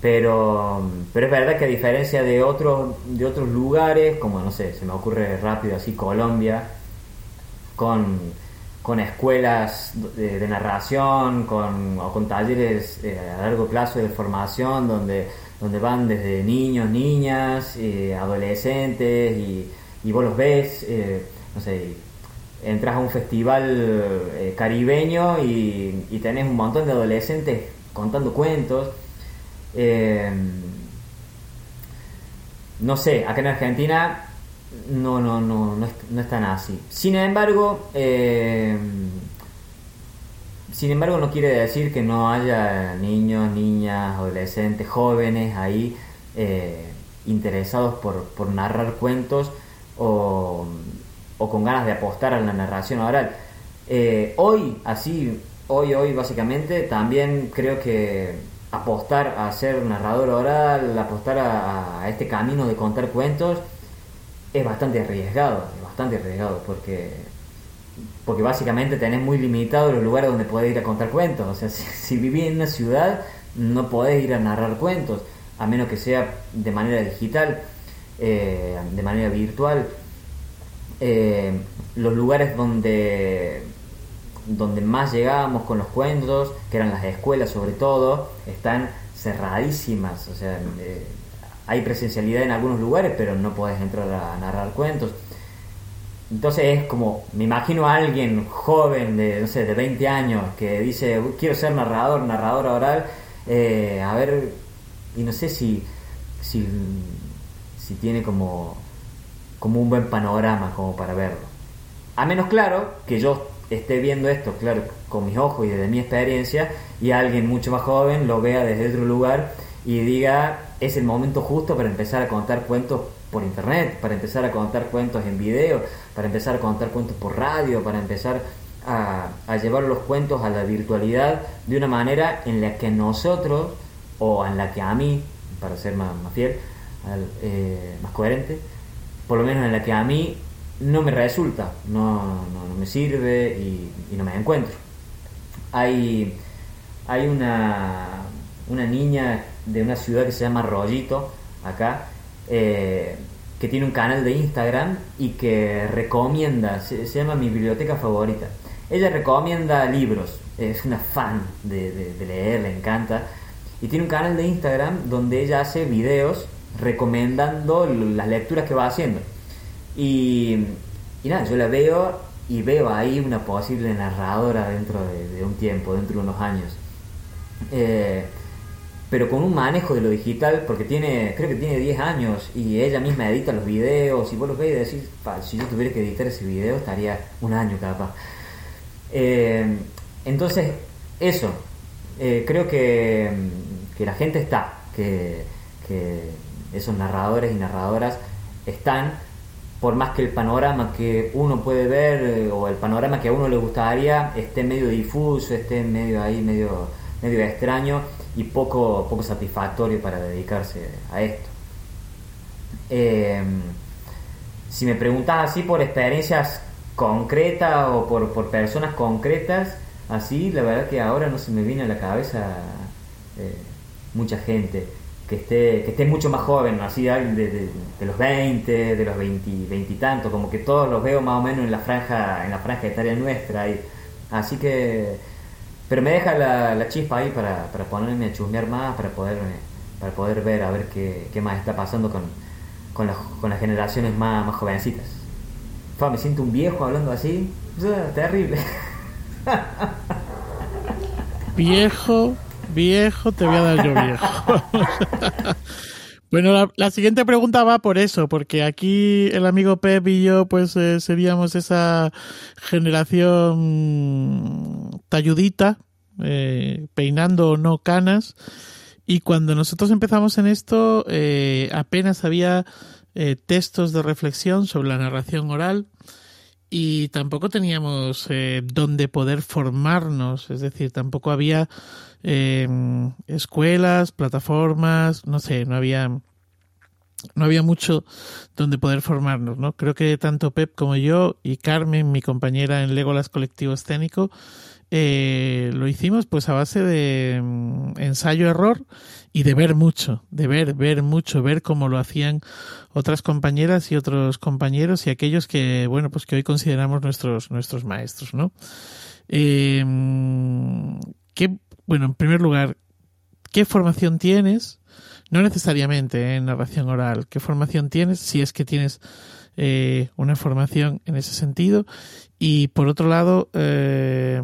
Pero, pero es verdad que a diferencia de otros, de otros lugares, como no sé, se me ocurre rápido así Colombia, con, con escuelas de, narración, con, o con talleres eh, a largo plazo de formación, donde, donde van desde niños, niñas, eh, adolescentes, y, y, vos los ves, eh, no sé, entras a un festival eh, caribeño y, y, tenés un montón de adolescentes contando cuentos. No sé, acá en Argentina no, no, no, no, es, no tan así. Sin embargo, eh, sin embargo no quiere decir que no haya niños, niñas, adolescentes, jóvenes ahí interesados por, por narrar cuentos o o con ganas de apostar a la narración oral. Eh, hoy, así, hoy, hoy básicamente, también creo que apostar a ser narrador oral, apostar a, este camino de contar cuentos, es bastante arriesgado, es bastante arriesgado, porque, porque básicamente tenés muy limitado los lugares donde podés ir a contar cuentos. O sea, si, si vivís en una ciudad, no podés ir a narrar cuentos, a menos que sea de manera digital, eh, de manera virtual. Eh, los lugares donde, donde más llegábamos con los cuentos, que eran las escuelas sobre todo, están cerradísimas. O sea, eh, hay presencialidad en algunos lugares, pero no puedes entrar a narrar cuentos. Entonces es como, me imagino a alguien joven de, no sé, de 20 años que dice, quiero ser narrador, narrador oral, eh, a ver, y no sé si, si, si tiene como como un buen panorama como para verlo. A menos claro que yo esté viendo esto, claro, con mis ojos y desde mi experiencia, y alguien mucho más joven lo vea desde otro lugar y diga, es el momento justo para empezar a contar cuentos por internet, para empezar a contar cuentos en video, para empezar a contar cuentos por radio, para empezar a, llevar los cuentos a la virtualidad de una manera en la que nosotros, o en la que a mí, para ser más, fiel, eh, más coherente, por lo menos en la que a mí no me resulta, no, no, me sirve y, no me encuentro. Hay, hay una, una niña de una ciudad que se llama Rollito, acá, eh, que tiene un canal de Instagram y que recomienda, se, llama Mi Biblioteca Favorita. Ella recomienda libros, es una fan de, leer, le encanta. Y tiene un canal de Instagram donde ella hace videos recomendando las lecturas que va haciendo. Y, nada, yo la veo y veo ahí una posible narradora dentro de, un tiempo, dentro de unos años. Eh, pero con un manejo de lo digital, porque tiene, creo que tiene 10 años y ella misma edita los videos y vos los veis y decís, si yo tuviera que editar ese video estaría un año capaz. Eh, entonces, eso, eh, creo que, que, la gente está, que, que esos narradores y narradoras están, por más que el panorama que uno puede ver eh, o el panorama que a uno le gustaría esté medio difuso, esté medio ahí, medio, medio extraño y poco, poco satisfactorio para dedicarse a esto. Eh, si me preguntas así por experiencias concretas o por, por, personas concretas, así, la verdad que ahora no se me viene a la cabeza eh, mucha gente que esté, que esté mucho más joven, así de, de, de los 20, de los 20, 20 y tantos, como que todos los veo más o menos en la franja, en la franja etaria nuestra. Así que, pero me deja la, la chispa ahí para, para, ponerme a chusmear más, para poder, para poder ver a ver qué, qué más está pasando con, con, las, con las generaciones más, más jovencitas. Fa, me siento un viejo hablando así, terrible. Viejo, viejo, te voy a dar yo viejo. bueno, la, siguiente pregunta va por eso, porque aquí el amigo Pep y yo, pues eh, seríamos esa generación talludita, eh, peinando o no canas. Y cuando nosotros empezamos en esto, eh, apenas había eh, textos de reflexión sobre la narración oral y tampoco teníamos eh, donde poder formarnos, es decir, tampoco había eh, escuelas, plataformas, no sé, no había no había mucho donde poder formarnos, ¿no? Creo que tanto Pep como yo y Carmen, mi compañera en Legolas Colectivo Escénico, eh, lo hicimos pues a base de mm, ensayo-error y de ver mucho, de ver, ver mucho, ver cómo lo hacían otras compañeras y otros compañeros y aquellos que, bueno, pues que hoy consideramos nuestros, nuestros maestros, ¿no? Eh, ¿qué, bueno, en primer lugar, ¿qué formación tienes? No necesariamente ¿eh? en narración oral. ¿Qué formación tienes? Si es que tienes eh, una formación en ese sentido. Y por otro lado, eh,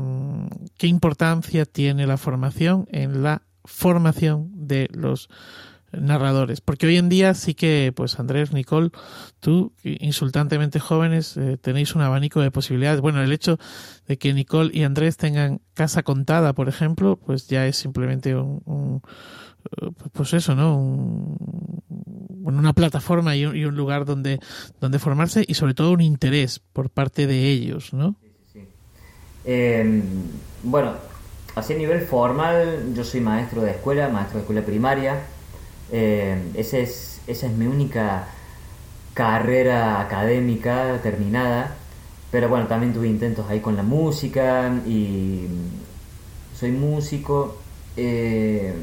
¿qué importancia tiene la formación en la formación de los narradores? Porque hoy en día sí que, pues Andrés, Nicole, tú, insultantemente jóvenes, eh, tenéis un abanico de posibilidades. Bueno, el hecho de que Nicole y Andrés tengan casa contada, por ejemplo, pues ya es simplemente un, un pues eso, ¿no? Un, una plataforma y un, lugar donde, donde formarse y sobre todo un interés por parte de ellos, ¿no? Sí, sí, sí. Eh, bueno, así a nivel formal, yo soy maestro de escuela, maestro de escuela primaria. Eh, esa, es, esa es mi única carrera académica terminada. Pero bueno, también tuve intentos ahí con la música y soy músico. Eh,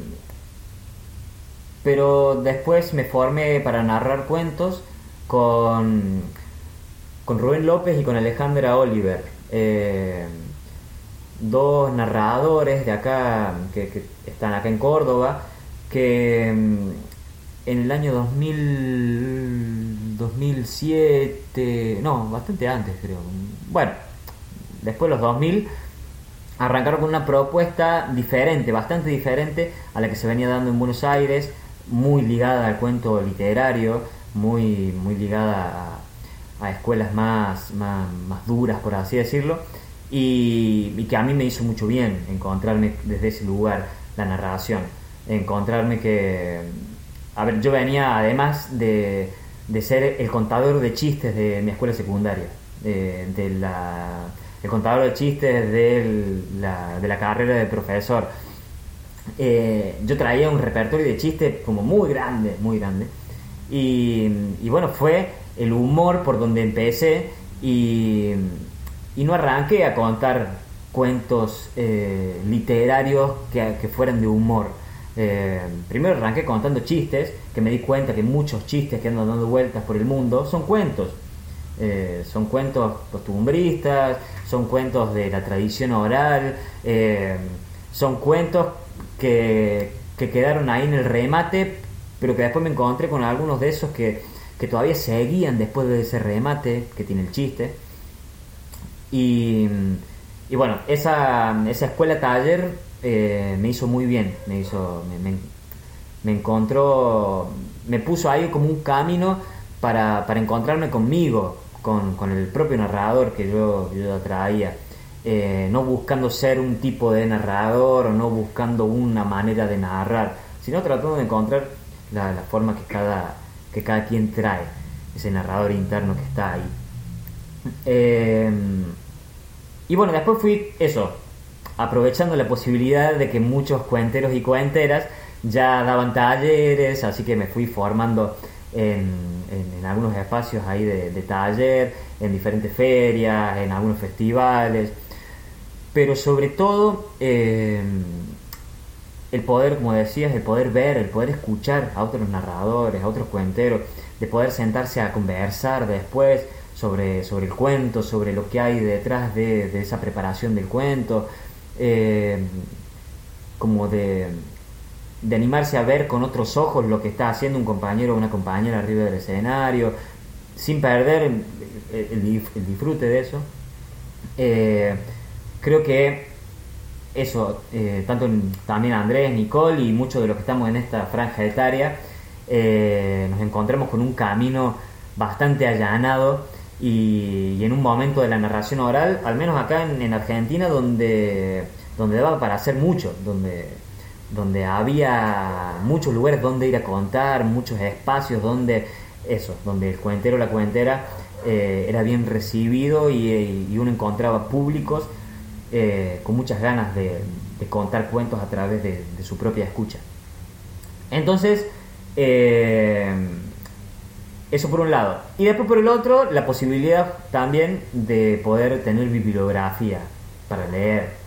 pero después me formé para narrar cuentos con, con Rubén López y con Alejandra Oliver, eh, dos narradores de acá, que, que, están acá en Córdoba, que mm, en el año 2000, 2007, no, bastante antes creo, bueno, después de los 2000, arrancaron con una propuesta diferente, bastante diferente a la que se venía dando en Buenos Aires, muy ligada al cuento literario, muy, muy ligada a, escuelas más, más, más, duras, por así decirlo, y, que a mí me hizo mucho bien encontrarme desde ese lugar la narración, encontrarme que, a ver, yo venía además de, de ser el contador de chistes de mi escuela secundaria, de, de la, el contador de chistes de la, de la carrera de profesor eh, yo traía un repertorio de chistes como muy grande, muy grande. Y, bueno, fue el humor por donde empecé y, no arranqué a contar cuentos eh, literarios que, que, fueran de humor. Eh, primero arranqué contando chistes, que me di cuenta que muchos chistes que andan dando vueltas por el mundo son cuentos. Son cuentos costumbristas, son cuentos de la tradición oral, son cuentos que, que, quedaron ahí en el remate, pero que después me encontré con algunos de esos que, que todavía seguían después de ese remate, que tiene el chiste. Y, y bueno, esa, esa escuela taller eh, me hizo muy bien, me hizo, me, me, me, encontró, me puso ahí como un camino para, para encontrarme conmigo, con, con, el propio narrador que yo, yo traía eh, no buscando ser un tipo de narrador o no buscando una manera de narrar, sino tratando de encontrar la, forma que cada, que cada quien trae, ese narrador interno que está ahí. Eh, y bueno, después fui eso, aprovechando la posibilidad de que muchos cuenteros y cuenteras ya daban talleres, así que me fui formando en, algunos espacios ahí de, taller, en diferentes ferias, en algunos festivales, pero sobre todo eh, el poder, como decías, el poder ver, el poder escuchar a otros narradores, a otros cuenteros, de poder sentarse a conversar después sobre, sobre el cuento, sobre lo que hay detrás de, esa preparación del cuento, eh, como de, de animarse a ver con otros ojos lo que está haciendo un compañero o una compañera arriba del escenario, sin perder el, disfrute de eso. Eh, creo que eso, eh, tanto también Andrés, Nicole y muchos de los que estamos en esta franja etaria, eh, nos encontramos con un camino bastante allanado y, en un momento de la narración oral, al menos acá en, Argentina, donde, donde daba para hacer mucho, donde donde había muchos lugares donde ir a contar, muchos espacios donde eso, donde el cuentero o la cuentera eh, era bien recibido y, uno encontraba públicos eh, con muchas ganas de, contar cuentos a través de, su propia escucha. Entonces, eh, eso por un lado. Y después por el otro, la posibilidad también de poder tener bibliografía para leer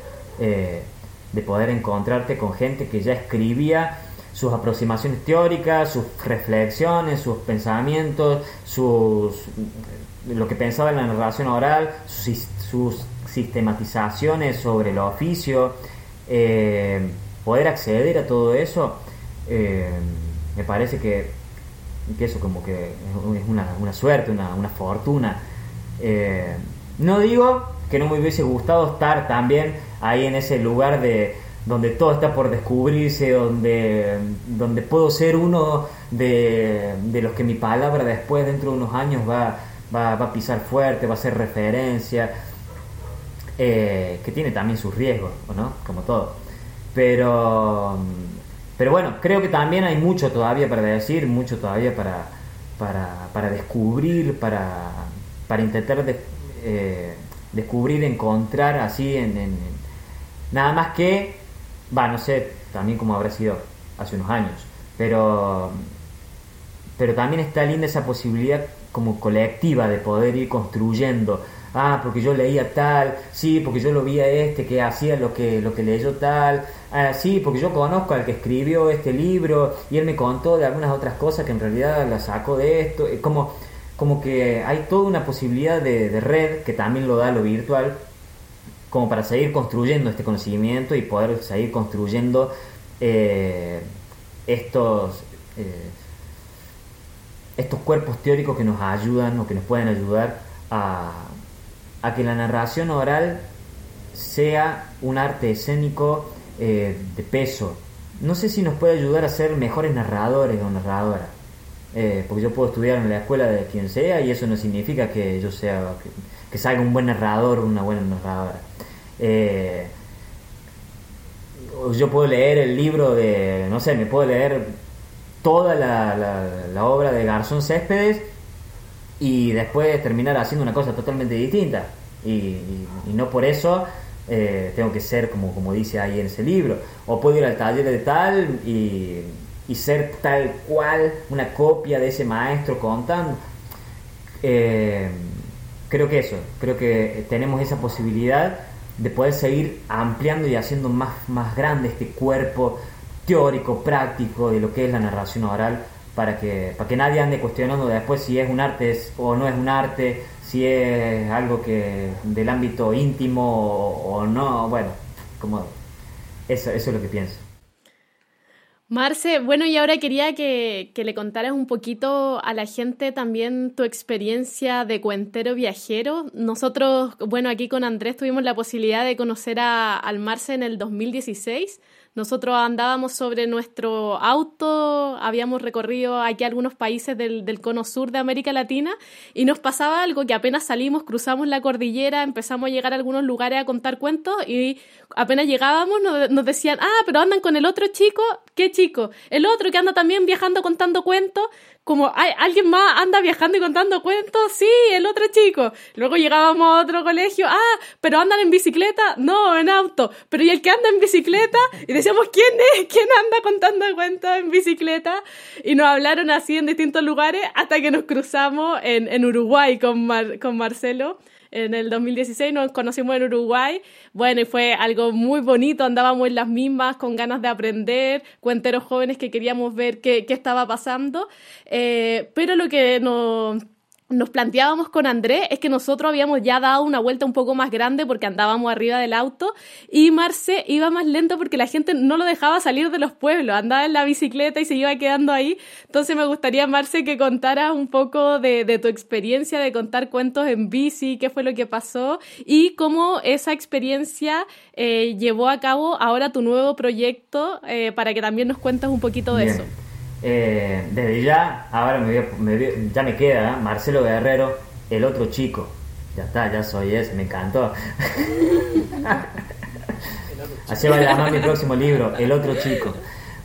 de poder encontrarte con gente que ya escribía sus aproximaciones teóricas, sus reflexiones, sus pensamientos, sus lo que pensaba en la narración oral, sus, sistematizaciones sobre el oficio, eh, poder acceder a todo eso, eh, me parece que, eso como que es una, suerte, una, fortuna. Eh, no digo que no me hubiese gustado estar también ahí en ese lugar de donde todo está por descubrirse, donde, donde puedo ser uno de, los que mi palabra después, dentro de unos años, va, va, a pisar fuerte, va a ser referencia, eh, que tiene también sus riesgos, ¿no? Como todo. Pero, pero bueno, creo que también hay mucho todavía para decir, mucho todavía para, para, descubrir, para, para intentar eh, descubrir, encontrar así en Nada más que, va, no sé también como habrá sido hace unos años, pero, pero también está linda esa posibilidad como colectiva de poder ir construyendo. Ah, porque yo leía tal, sí, porque yo lo vi a este que hacía lo que, lo que leyó tal, ah, sí, porque yo conozco al que escribió este libro y él me contó de algunas otras cosas que en realidad la sacó de esto. Como, como que hay toda una posibilidad de, de red que también lo da lo virtual como para seguir construyendo este conocimiento y poder seguir construyendo eh, estos, eh, estos cuerpos teóricos que nos ayudan o que nos pueden ayudar a, a que la narración oral sea un arte escénico eh, de peso. No sé si nos puede ayudar a ser mejores narradores o narradoras. porque yo puedo estudiar en la escuela de quien sea y eso no significa que yo sea que, salga un buen narrador o una buena narradora. Eh, yo puedo leer el libro de, no sé, me puedo leer toda la, obra de Garzón Céspedes y después terminar haciendo una cosa totalmente distinta. Y, no por eso eh, tengo que ser como, como dice ahí en ese libro. O puedo ir al taller de tal y, ser tal cual una copia de ese maestro contando. Eh, creo que eso, creo que tenemos esa posibilidad de poder seguir ampliando y haciendo más, más grande este cuerpo teórico, práctico de lo que es la narración oral para que, para que nadie ande cuestionando después si es un arte o no es un arte, si es algo que del ámbito íntimo o, no, bueno, como eso, eso es lo que pienso. Marce, bueno, y ahora quería que, le contaras un poquito a la gente también tu experiencia de cuentero viajero. Nosotros, bueno, aquí con Andrés tuvimos la posibilidad de conocer a, al Marce en el 2016 nosotros andábamos sobre nuestro auto, habíamos recorrido aquí algunos países del, cono sur de América Latina y nos pasaba algo que apenas salimos, cruzamos la cordillera, empezamos a llegar a algunos lugares a contar cuentos y apenas llegábamos nos, decían, ah, pero andan con el otro chico, ¿qué chico? El otro que anda también viajando contando cuentos, como, ¿hay, ¿alguien más anda viajando y contando cuentos? Sí, el otro chico. Luego llegábamos a otro colegio, ah, pero andan en bicicleta? No, en auto. Pero ¿y el que anda en bicicleta? Y decíamos, ¿quién es? ¿Quién anda contando cuentos en bicicleta? Y nos hablaron así en distintos lugares hasta que nos cruzamos en, en Uruguay con, con Marcelo en el 2016 nos conocimos en Uruguay. Bueno, y fue algo muy bonito, andábamos en las mismas con ganas de aprender, cuenteros jóvenes que queríamos ver qué, qué estaba pasando. Eh, pero lo que nos nos planteábamos con Andrés es que nosotros habíamos ya dado una vuelta un poco más grande porque andábamos arriba del auto y Marce iba más lento porque la gente no lo dejaba salir de los pueblos, andaba en la bicicleta y se iba quedando ahí. Entonces me gustaría, Marce, que contaras un poco de, tu experiencia de contar cuentos en bici, qué fue lo que pasó y cómo esa experiencia eh, llevó a cabo ahora tu nuevo proyecto eh, para que también nos cuentes un poquito de eso. Eh, desde ya, ahora me, ya me queda Marcelo Guerrero, el otro chico. Ya está, ya soy ese, me encantó. Así va a llamar mi próximo libro, El otro chico.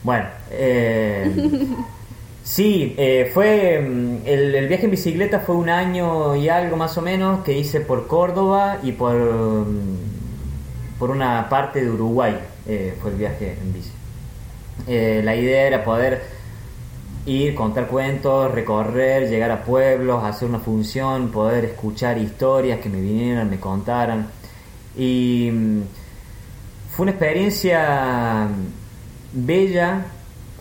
Bueno, eh, sí, eh, fue mm, el, viaje en bicicleta fue un año y algo más o menos que hice por Córdoba y por, mm, por una parte de Uruguay. fue el viaje en bici. la idea era poder ir, contar cuentos, recorrer, llegar a pueblos, hacer una función, poder escuchar historias que me vinieran, me contaran. Y mm, fue una experiencia bella,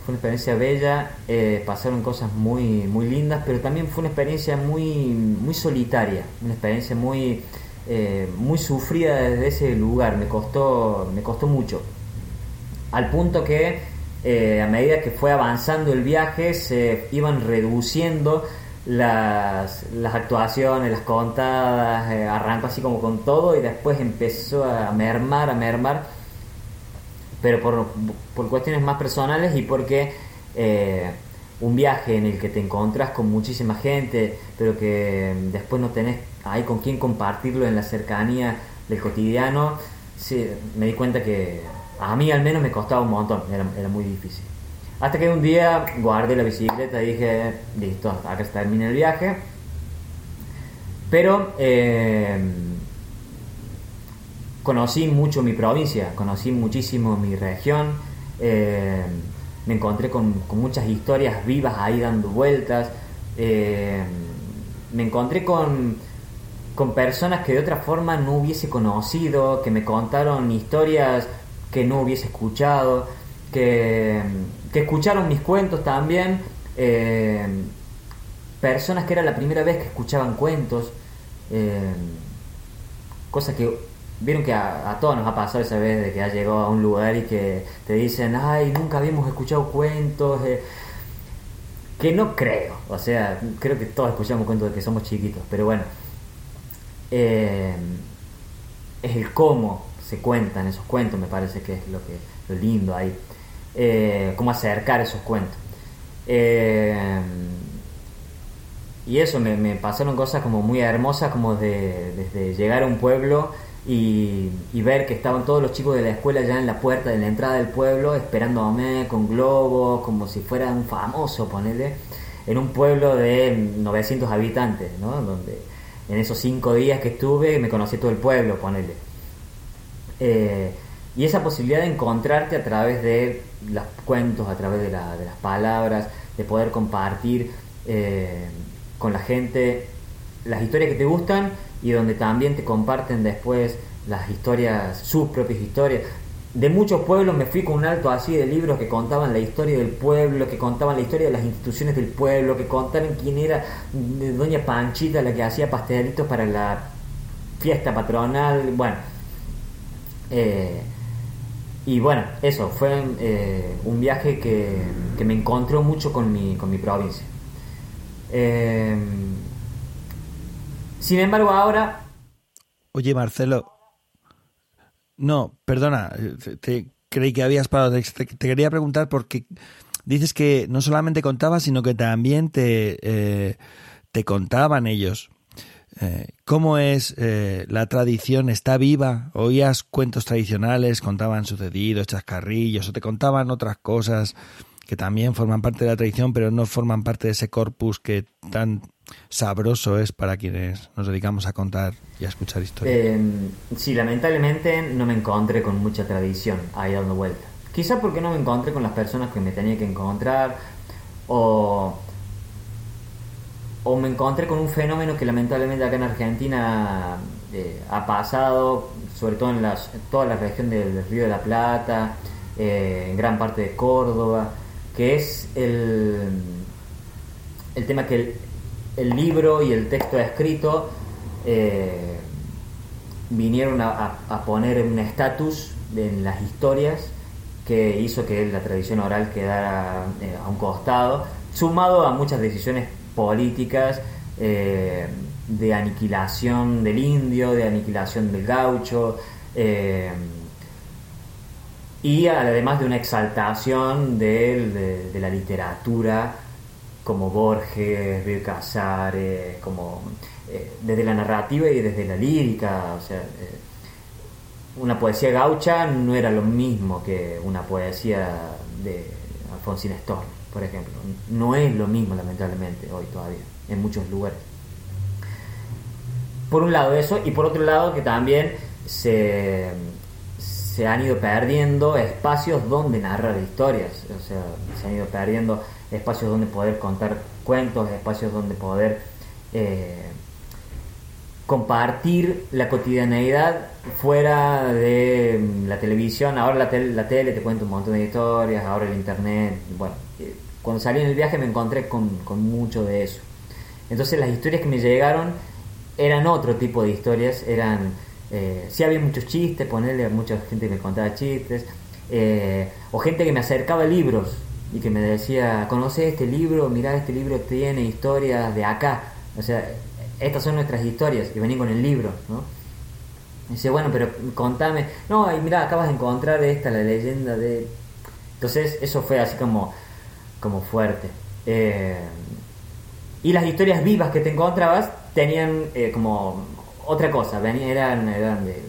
fue una experiencia bella, eh, pasaron cosas muy, muy lindas, pero también fue una experiencia muy, muy solitaria, una experiencia muy, eh, muy sufrida desde ese lugar, me costó, me costó mucho. Al punto que eh, a medida que fue avanzando el viaje, se iban reduciendo las, actuaciones, las contadas, eh, arrancó así como con todo y después empezó a mermar, a mermar, pero por, cuestiones más personales y porque eh, un viaje en el que te encontras con muchísima gente, pero que después no tenés ahí con quién compartirlo en la cercanía del cotidiano, sí, me di cuenta que a mí al menos me costaba un montón, era, muy difícil. Hasta que un día guardé la bicicleta y dije, listo, acá termina el viaje. Pero eh, conocí mucho mi provincia, conocí muchísimo mi región, eh, me encontré con, muchas historias vivas ahí dando vueltas, eh, me encontré con, con personas que de otra forma no hubiese conocido, que me contaron historias que no hubiese escuchado, que, escucharon mis cuentos también, eh, personas que era la primera vez que escuchaban cuentos, eh, cosa que vieron que a, todos nos ha pasado esa vez de que ha llegado a un lugar y que te dicen, ay, nunca habíamos escuchado cuentos. Eh", que no creo, o sea, creo que todos escuchamos cuentos de que somos chiquitos, pero bueno, es el cómo se cuentan esos cuentos, me parece que es lo, que, lo lindo ahí. Eh, cómo acercar esos cuentos. Eh, y eso, me, pasaron cosas como muy hermosas, como de, desde llegar a un pueblo y, ver que estaban todos los chicos de la escuela ya en la puerta de la entrada del pueblo, esperándome con globos, como si fuera un famoso, ponele, en un pueblo de 900 habitantes, ¿no? Donde en esos cinco días que estuve me conocí todo el pueblo, ponele. Eh, y esa posibilidad de encontrarte a través de los cuentos, a través de, las palabras, de poder compartir eh, con la gente las historias que te gustan y donde también te comparten después las historias, sus propias historias. De muchos pueblos me fui con un alto así de libros que contaban la historia del pueblo, que contaban la historia de las instituciones del pueblo, que contaban quién era doña Panchita la que hacía pastelitos para la fiesta patronal. Bueno, eh, y bueno, eso, fue eh, un viaje que, me encontró mucho con mi, con mi provincia. Eh, sin embargo, ahora... Oye, Marcelo. No, perdona, te, creí que habías parado. Te, quería preguntar porque dices que no solamente contabas, sino que también te, te contaban ellos. Eh, ¿Cómo es eh, la tradición? ¿Está viva? ¿Oías cuentos tradicionales? ¿Contaban sucedidos, chascarrillos o te contaban otras cosas? que también forman parte de la tradición, pero no forman parte de ese corpus que tan sabroso es para quienes nos dedicamos a contar y a escuchar historias. Eh, sí, lamentablemente no me encontré con mucha tradición ahí dando vuelta. Quizá porque no me encontré con las personas que me tenía que encontrar o, o me encontré con un fenómeno que lamentablemente acá en Argentina eh, ha pasado, sobre todo en, las, toda la región del Río de la Plata, eh, en gran parte de Córdoba, que es el, el tema que el, libro y el texto escrito eh, vinieron a, a, poner un estatus en las historias que hizo que la tradición oral quedara eh, a un costado, sumado a muchas decisiones políticas eh, de aniquilación del indio, de aniquilación del gaucho, eh, y además de una exaltación de, la literatura como Borges, Casares, como eh, desde la narrativa y desde la lírica, o sea, una poesía gaucha no era lo mismo que una poesía de Alfonsín Storm, por ejemplo. No es lo mismo, lamentablemente, hoy todavía, en muchos lugares. Por un lado eso, y por otro lado que también se, se han ido perdiendo espacios donde narrar historias, o sea, se han ido perdiendo espacios donde poder contar cuentos, espacios donde poder eh, compartir la cotidianeidad fuera de mm, la televisión. Ahora la, tel la tele te cuenta un montón de historias, ahora el internet. Bueno, cuando salí en el viaje me encontré con, con mucho de eso. Entonces las historias que me llegaron eran otro tipo de historias, eran... Eh, sí había muchos chistes, ponerle mucha gente que me contaba chistes, eh, o gente que me acercaba libros, y que me decía, ¿conoces este libro? Mirá, este libro tiene historias de acá. O sea, estas son nuestras historias y vení con el libro, ¿no? dice, bueno, pero contame. No, y mira, acabas de encontrar esta, la leyenda de... Entonces, eso fue así como, como fuerte. Eh, y las historias vivas que te encontrabas tenían eh, como otra cosa, eran, eran de,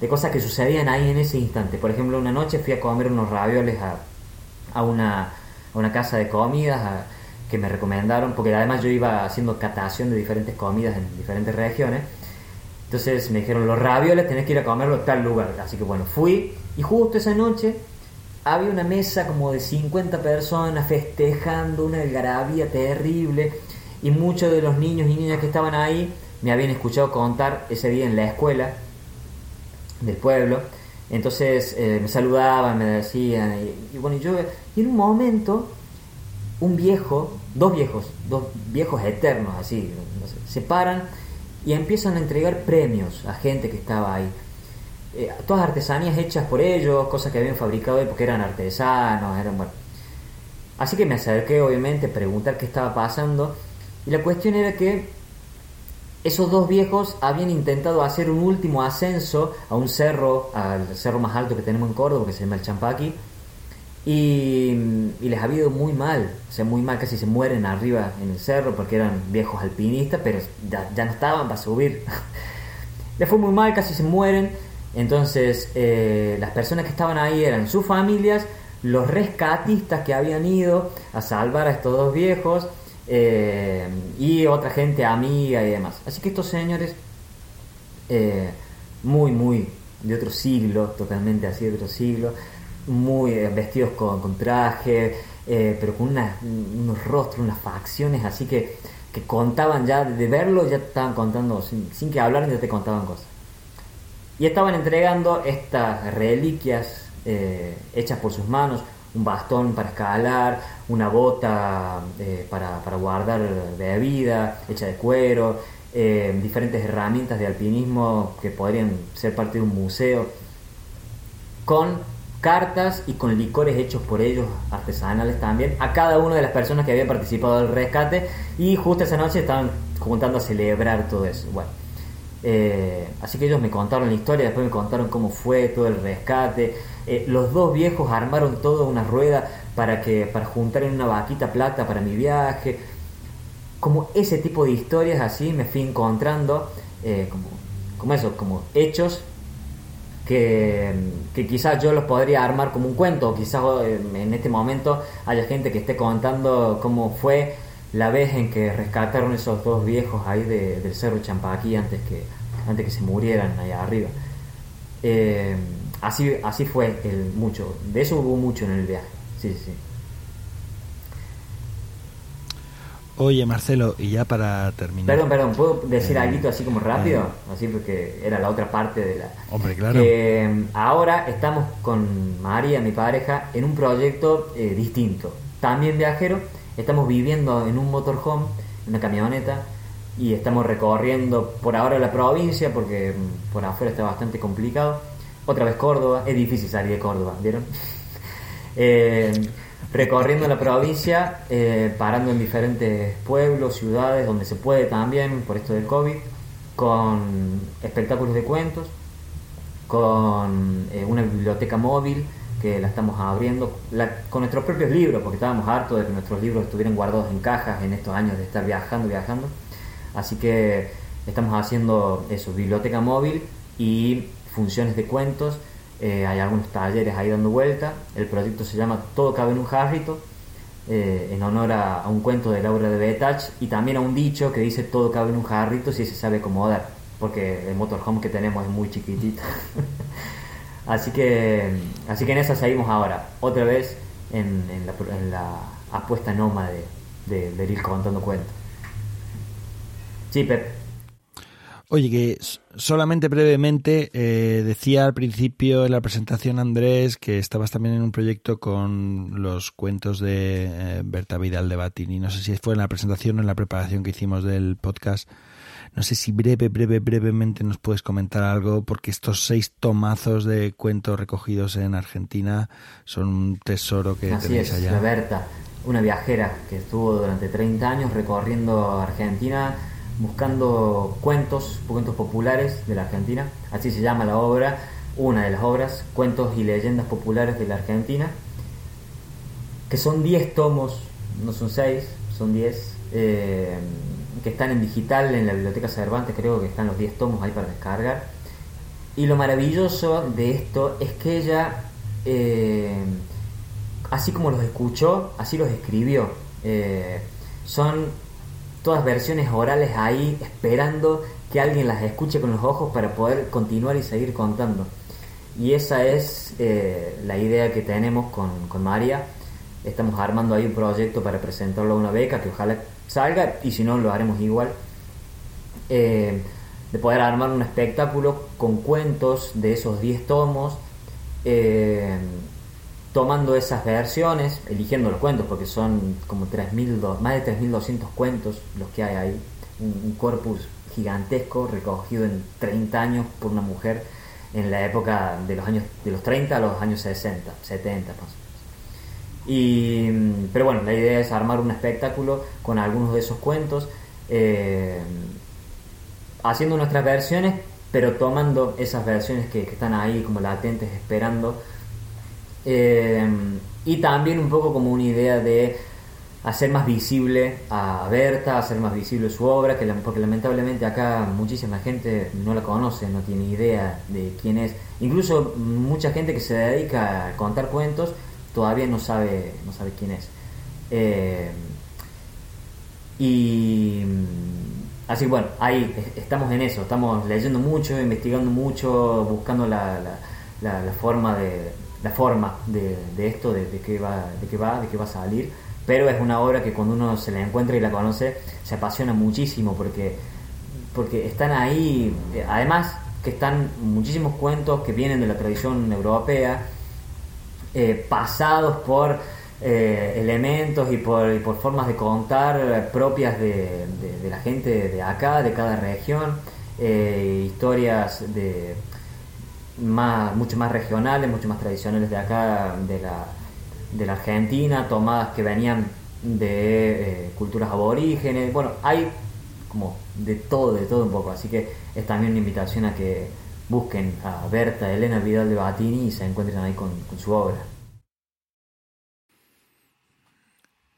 de, cosas que sucedían ahí en ese instante. Por ejemplo, una noche fui a comer unos ravioles a, a una a una casa de comidas que me recomendaron, porque además yo iba haciendo catación de diferentes comidas en diferentes regiones. Entonces me dijeron, los ravioles tenés que ir a comerlo a tal lugar. Así que bueno, fui y justo esa noche había una mesa como de 50 personas festejando una algarabía terrible y muchos de los niños y niñas que estaban ahí me habían escuchado contar ese día en la escuela del pueblo entonces eh, me saludaban, me decían, y, y, bueno, yo, y en un momento, un viejo, dos viejos, dos viejos eternos así, se paran y empiezan a entregar premios a gente que estaba ahí. Eh, todas artesanías hechas por ellos, cosas que habían fabricado porque eran artesanos, eran bueno. Así que me acerqué, obviamente, a preguntar qué estaba pasando. Y la cuestión era que esos dos viejos habían intentado hacer un último ascenso a un cerro, al cerro más alto que tenemos en Córdoba, que se llama el Champaqui, y, y, les había ido muy mal, o sea, muy mal, casi se mueren arriba en el cerro porque eran viejos alpinistas, pero ya, ya no estaban para subir. les fue muy mal, casi se mueren, entonces eh, las personas que estaban ahí eran sus familias, los rescatistas que habían ido a salvar a estos dos viejos, eh, y otra gente amiga y demás. Así que estos señores, eh, muy, muy de otro siglo, totalmente así de otro siglo, muy vestidos con, traje, pero con unos rostros, unas facciones así que, que contaban ya, de verlo ya estaban contando, sin, sin que hablar ya te contaban cosas. Y estaban entregando estas reliquias eh, hechas por sus manos, un bastón para escalar, una bota eh, para, para, guardar bebida hecha de cuero, eh, diferentes herramientas de alpinismo que podrían ser parte de un museo, con cartas y con licores hechos por ellos, artesanales también, a cada una de las personas que habían participado del rescate y justo esa noche estaban juntando a celebrar todo eso. Eh, así que ellos me contaron la historia, después me contaron cómo fue todo el rescate. Eh, los dos viejos armaron toda una rueda para que para juntar en una vaquita plata para mi viaje. Como ese tipo de historias así me fui encontrando, eh, como, como eso, como hechos que, que quizás yo los podría armar como un cuento, quizás en este momento haya gente que esté contando cómo fue la vez en que rescataron esos dos viejos ahí del Cerro Champaquí antes que, antes que se murieran allá arriba. Eh, así, así fue el mucho, de eso hubo mucho en el viaje, sí, sí. Oye, Marcelo, y ya para terminar. Perdón, perdón, ¿puedo decir Eh, algo así como rápido? eh. así porque era la otra parte de la... Hombre, claro. Mm, ahora estamos con María, mi pareja, en un proyecto eh, distinto. También viajero, estamos viviendo en un motorhome, en una camioneta, y estamos recorriendo por ahora la provincia, porque mm, por afuera está bastante complicado. Otra vez Córdoba, es difícil salir de Córdoba, ¿vieron? Eh, recorriendo la provincia, eh, parando en diferentes pueblos, ciudades, donde se puede también, por esto del COVID, con espectáculos de cuentos, con eh, una biblioteca móvil que la estamos abriendo, la- con nuestros propios libros, porque estábamos hartos de que nuestros libros estuvieran guardados en cajas en estos años de estar viajando, viajando. Así que estamos haciendo eso, biblioteca móvil y funciones de cuentos. Eh, hay algunos talleres ahí dando vuelta. El proyecto se llama Todo cabe en un jarrito, eh, en honor a, a un cuento de Laura de Betach y también a un dicho que dice todo cabe en un jarrito si se sabe acomodar, porque el motorhome que tenemos es muy chiquitito. así que así que en eso seguimos ahora, otra vez en, la, apuesta nómade de, de contando cuentos. Sí. Oye, que solamente brevemente eh, decía al principio en la presentación Andrés que estabas también en un proyecto con los cuentos de eh, Berta Vidal de Batini. No sé si fue en la presentación o en la preparación que hicimos del podcast. No sé si breve, breve, brevemente nos puedes comentar algo, porque estos seis tomazos de cuentos recogidos en Argentina son un tesoro que Así tenéis es, allá. la Berta, una viajera que estuvo durante 30 años recorriendo Argentina buscando cuentos, cuentos populares de la Argentina, así se llama la obra, una de las obras, Cuentos y Leyendas Populares de la Argentina, que son 10 tomos, no son 6, son 10, eh, que están en digital en la Biblioteca Cervantes, creo que están los 10 tomos ahí para descargar. Y lo maravilloso de esto es que ella, eh, así como los escuchó, así los escribió. Eh, son todas versiones orales ahí esperando que alguien las escuche con los ojos para poder continuar y seguir contando. Y esa es eh, la idea que tenemos con, con María. Estamos armando ahí un proyecto para presentarlo a una beca que ojalá salga y si no lo haremos igual. Eh, de poder armar un espectáculo con cuentos de esos 10 tomos, eh, tomando esas versiones, eligiendo los cuentos, porque son como 3.000 do- más de 3.200 cuentos los que hay ahí, un, corpus gigantesco recogido en 30 años por una mujer en la época de los años de los 30 a los años 60, 70 más. Y, pero bueno, la idea es armar un espectáculo con algunos de esos cuentos, eh, haciendo nuestras versiones, pero tomando esas versiones que están ahí como latentes esperando. Eh, y también un poco como una idea de hacer más visible a Berta, hacer más visible su obra, que la- porque lamentablemente acá muchísima gente no la conoce, no tiene idea de quién es. Incluso mucha gente que se dedica a contar cuentos todavía no sabe, no sabe quién es. Eh, y así bueno, ahí es- estamos en eso, estamos leyendo mucho, investigando mucho, buscando la forma de la forma de, de esto, de, de qué va, de qué va, de qué va a salir. Pero es una obra que cuando uno se la encuentra y la conoce, se apasiona muchísimo porque, porque están ahí, eh, además que están muchísimos cuentos que vienen de la tradición europea, eh, pasados por eh, elementos y por, por formas de contar propias de, de- la gente de acá, de cada región, historias de más, mucho más regionales, mucho más tradicionales de acá, de la, de la Argentina, tomadas que venían de eh, culturas aborígenes, bueno, hay como de todo, de todo un poco, así que es también una invitación a que busquen a Berta Elena Vidal de Batini y se encuentren ahí con, su obra.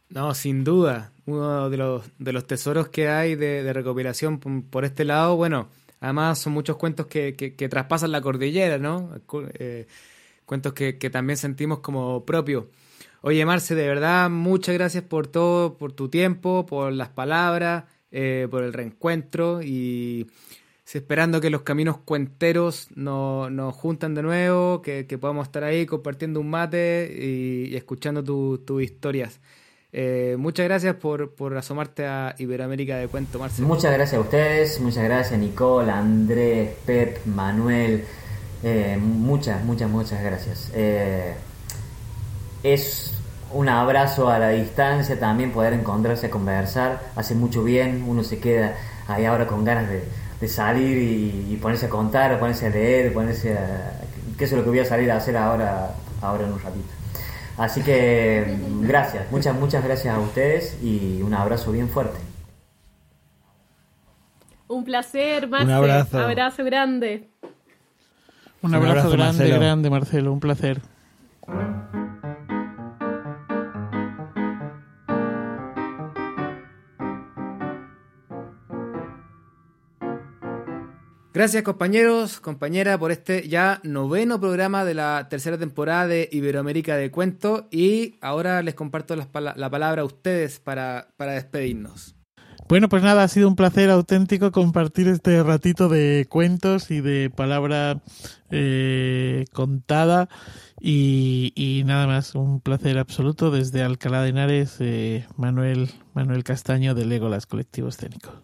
No, sin duda. Uno de los, de los tesoros que hay de, recopilación por este lado, bueno, Además, son muchos cuentos que, que, traspasan la cordillera, ¿no? Eh, cuentos que, que, también sentimos como propios. Oye, Marce, de verdad, muchas gracias por todo, por tu tiempo, por las palabras, eh, por el reencuentro y esperando que los caminos cuenteros nos, nos juntan de nuevo, que, que, podamos estar ahí compartiendo un mate y, escuchando tus historias. Eh, muchas gracias por, por, asomarte a Iberoamérica de Cuento, Marcelo. Muchas gracias a ustedes, muchas gracias Nicole, Andrés, Pep, Manuel. Eh, muchas, muchas, muchas gracias. Eh, es un abrazo a la distancia también poder encontrarse a conversar. Hace mucho bien, uno se queda ahí ahora con ganas de, de salir y, ponerse a contar, ponerse a leer, ponerse a... ¿Qué es lo que voy a salir a hacer ahora, ahora en un ratito? Así que gracias, muchas, muchas gracias a ustedes y un abrazo bien fuerte. Un placer, Marcelo. Un abrazo. abrazo grande. Un abrazo, grande, grande, Marcelo. Un placer. Gracias compañeros, compañera, por este ya noveno programa de la tercera temporada de Iberoamérica de Cuento y ahora les comparto la, palabra a ustedes para, para despedirnos. Bueno, pues nada, ha sido un placer auténtico compartir este ratito de cuentos y de palabra eh, contada y, nada más, un placer absoluto desde Alcalá de Henares, eh, Manuel, Manuel Castaño de Legolas Colectivo Escénico.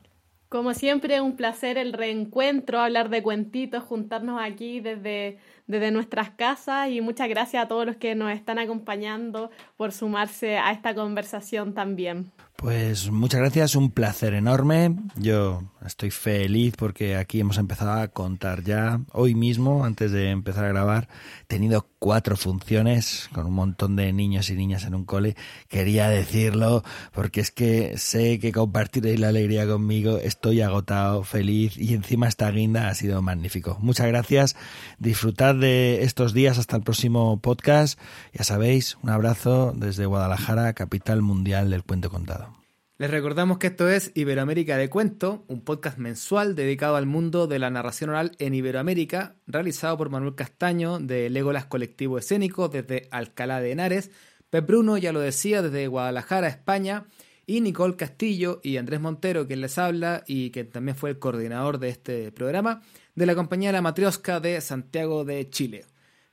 Como siempre, un placer el reencuentro, hablar de cuentitos, juntarnos aquí desde, desde nuestras casas y muchas gracias a todos los que nos están acompañando por sumarse a esta conversación también. Pues muchas gracias, un placer enorme. Yo estoy feliz porque aquí hemos empezado a contar ya hoy mismo, antes de empezar a grabar, he tenido cuatro funciones con un montón de niños y niñas en un cole. Quería decirlo porque es que sé que compartiréis la alegría conmigo. Estoy agotado, feliz y encima esta guinda ha sido magnífico. Muchas gracias. Disfrutad de estos días hasta el próximo podcast. Ya sabéis, un abrazo desde Guadalajara, capital mundial del cuento contado. Les recordamos que esto es Iberoamérica de Cuento, un podcast mensual dedicado al mundo de la narración oral en Iberoamérica, realizado por Manuel Castaño de Legolas Colectivo Escénico desde Alcalá de Henares, Pep Bruno ya lo decía desde Guadalajara, España, y Nicole Castillo y Andrés Montero, quien les habla y que también fue el coordinador de este programa, de la compañía La Matriosca de Santiago de Chile.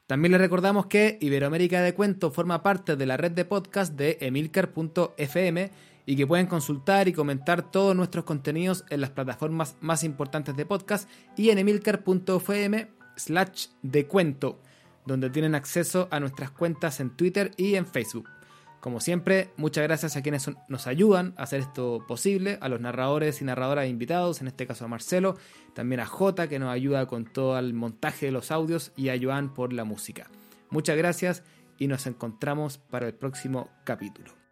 También les recordamos que Iberoamérica de Cuento forma parte de la red de podcast de emilcar.fm y que pueden consultar y comentar todos nuestros contenidos en las plataformas más importantes de podcast y en emilcar.fm slash de cuento, donde tienen acceso a nuestras cuentas en Twitter y en Facebook. Como siempre, muchas gracias a quienes nos ayudan a hacer esto posible, a los narradores y narradoras invitados, en este caso a Marcelo, también a Jota que nos ayuda con todo el montaje de los audios y a Joan por la música. Muchas gracias y nos encontramos para el próximo capítulo.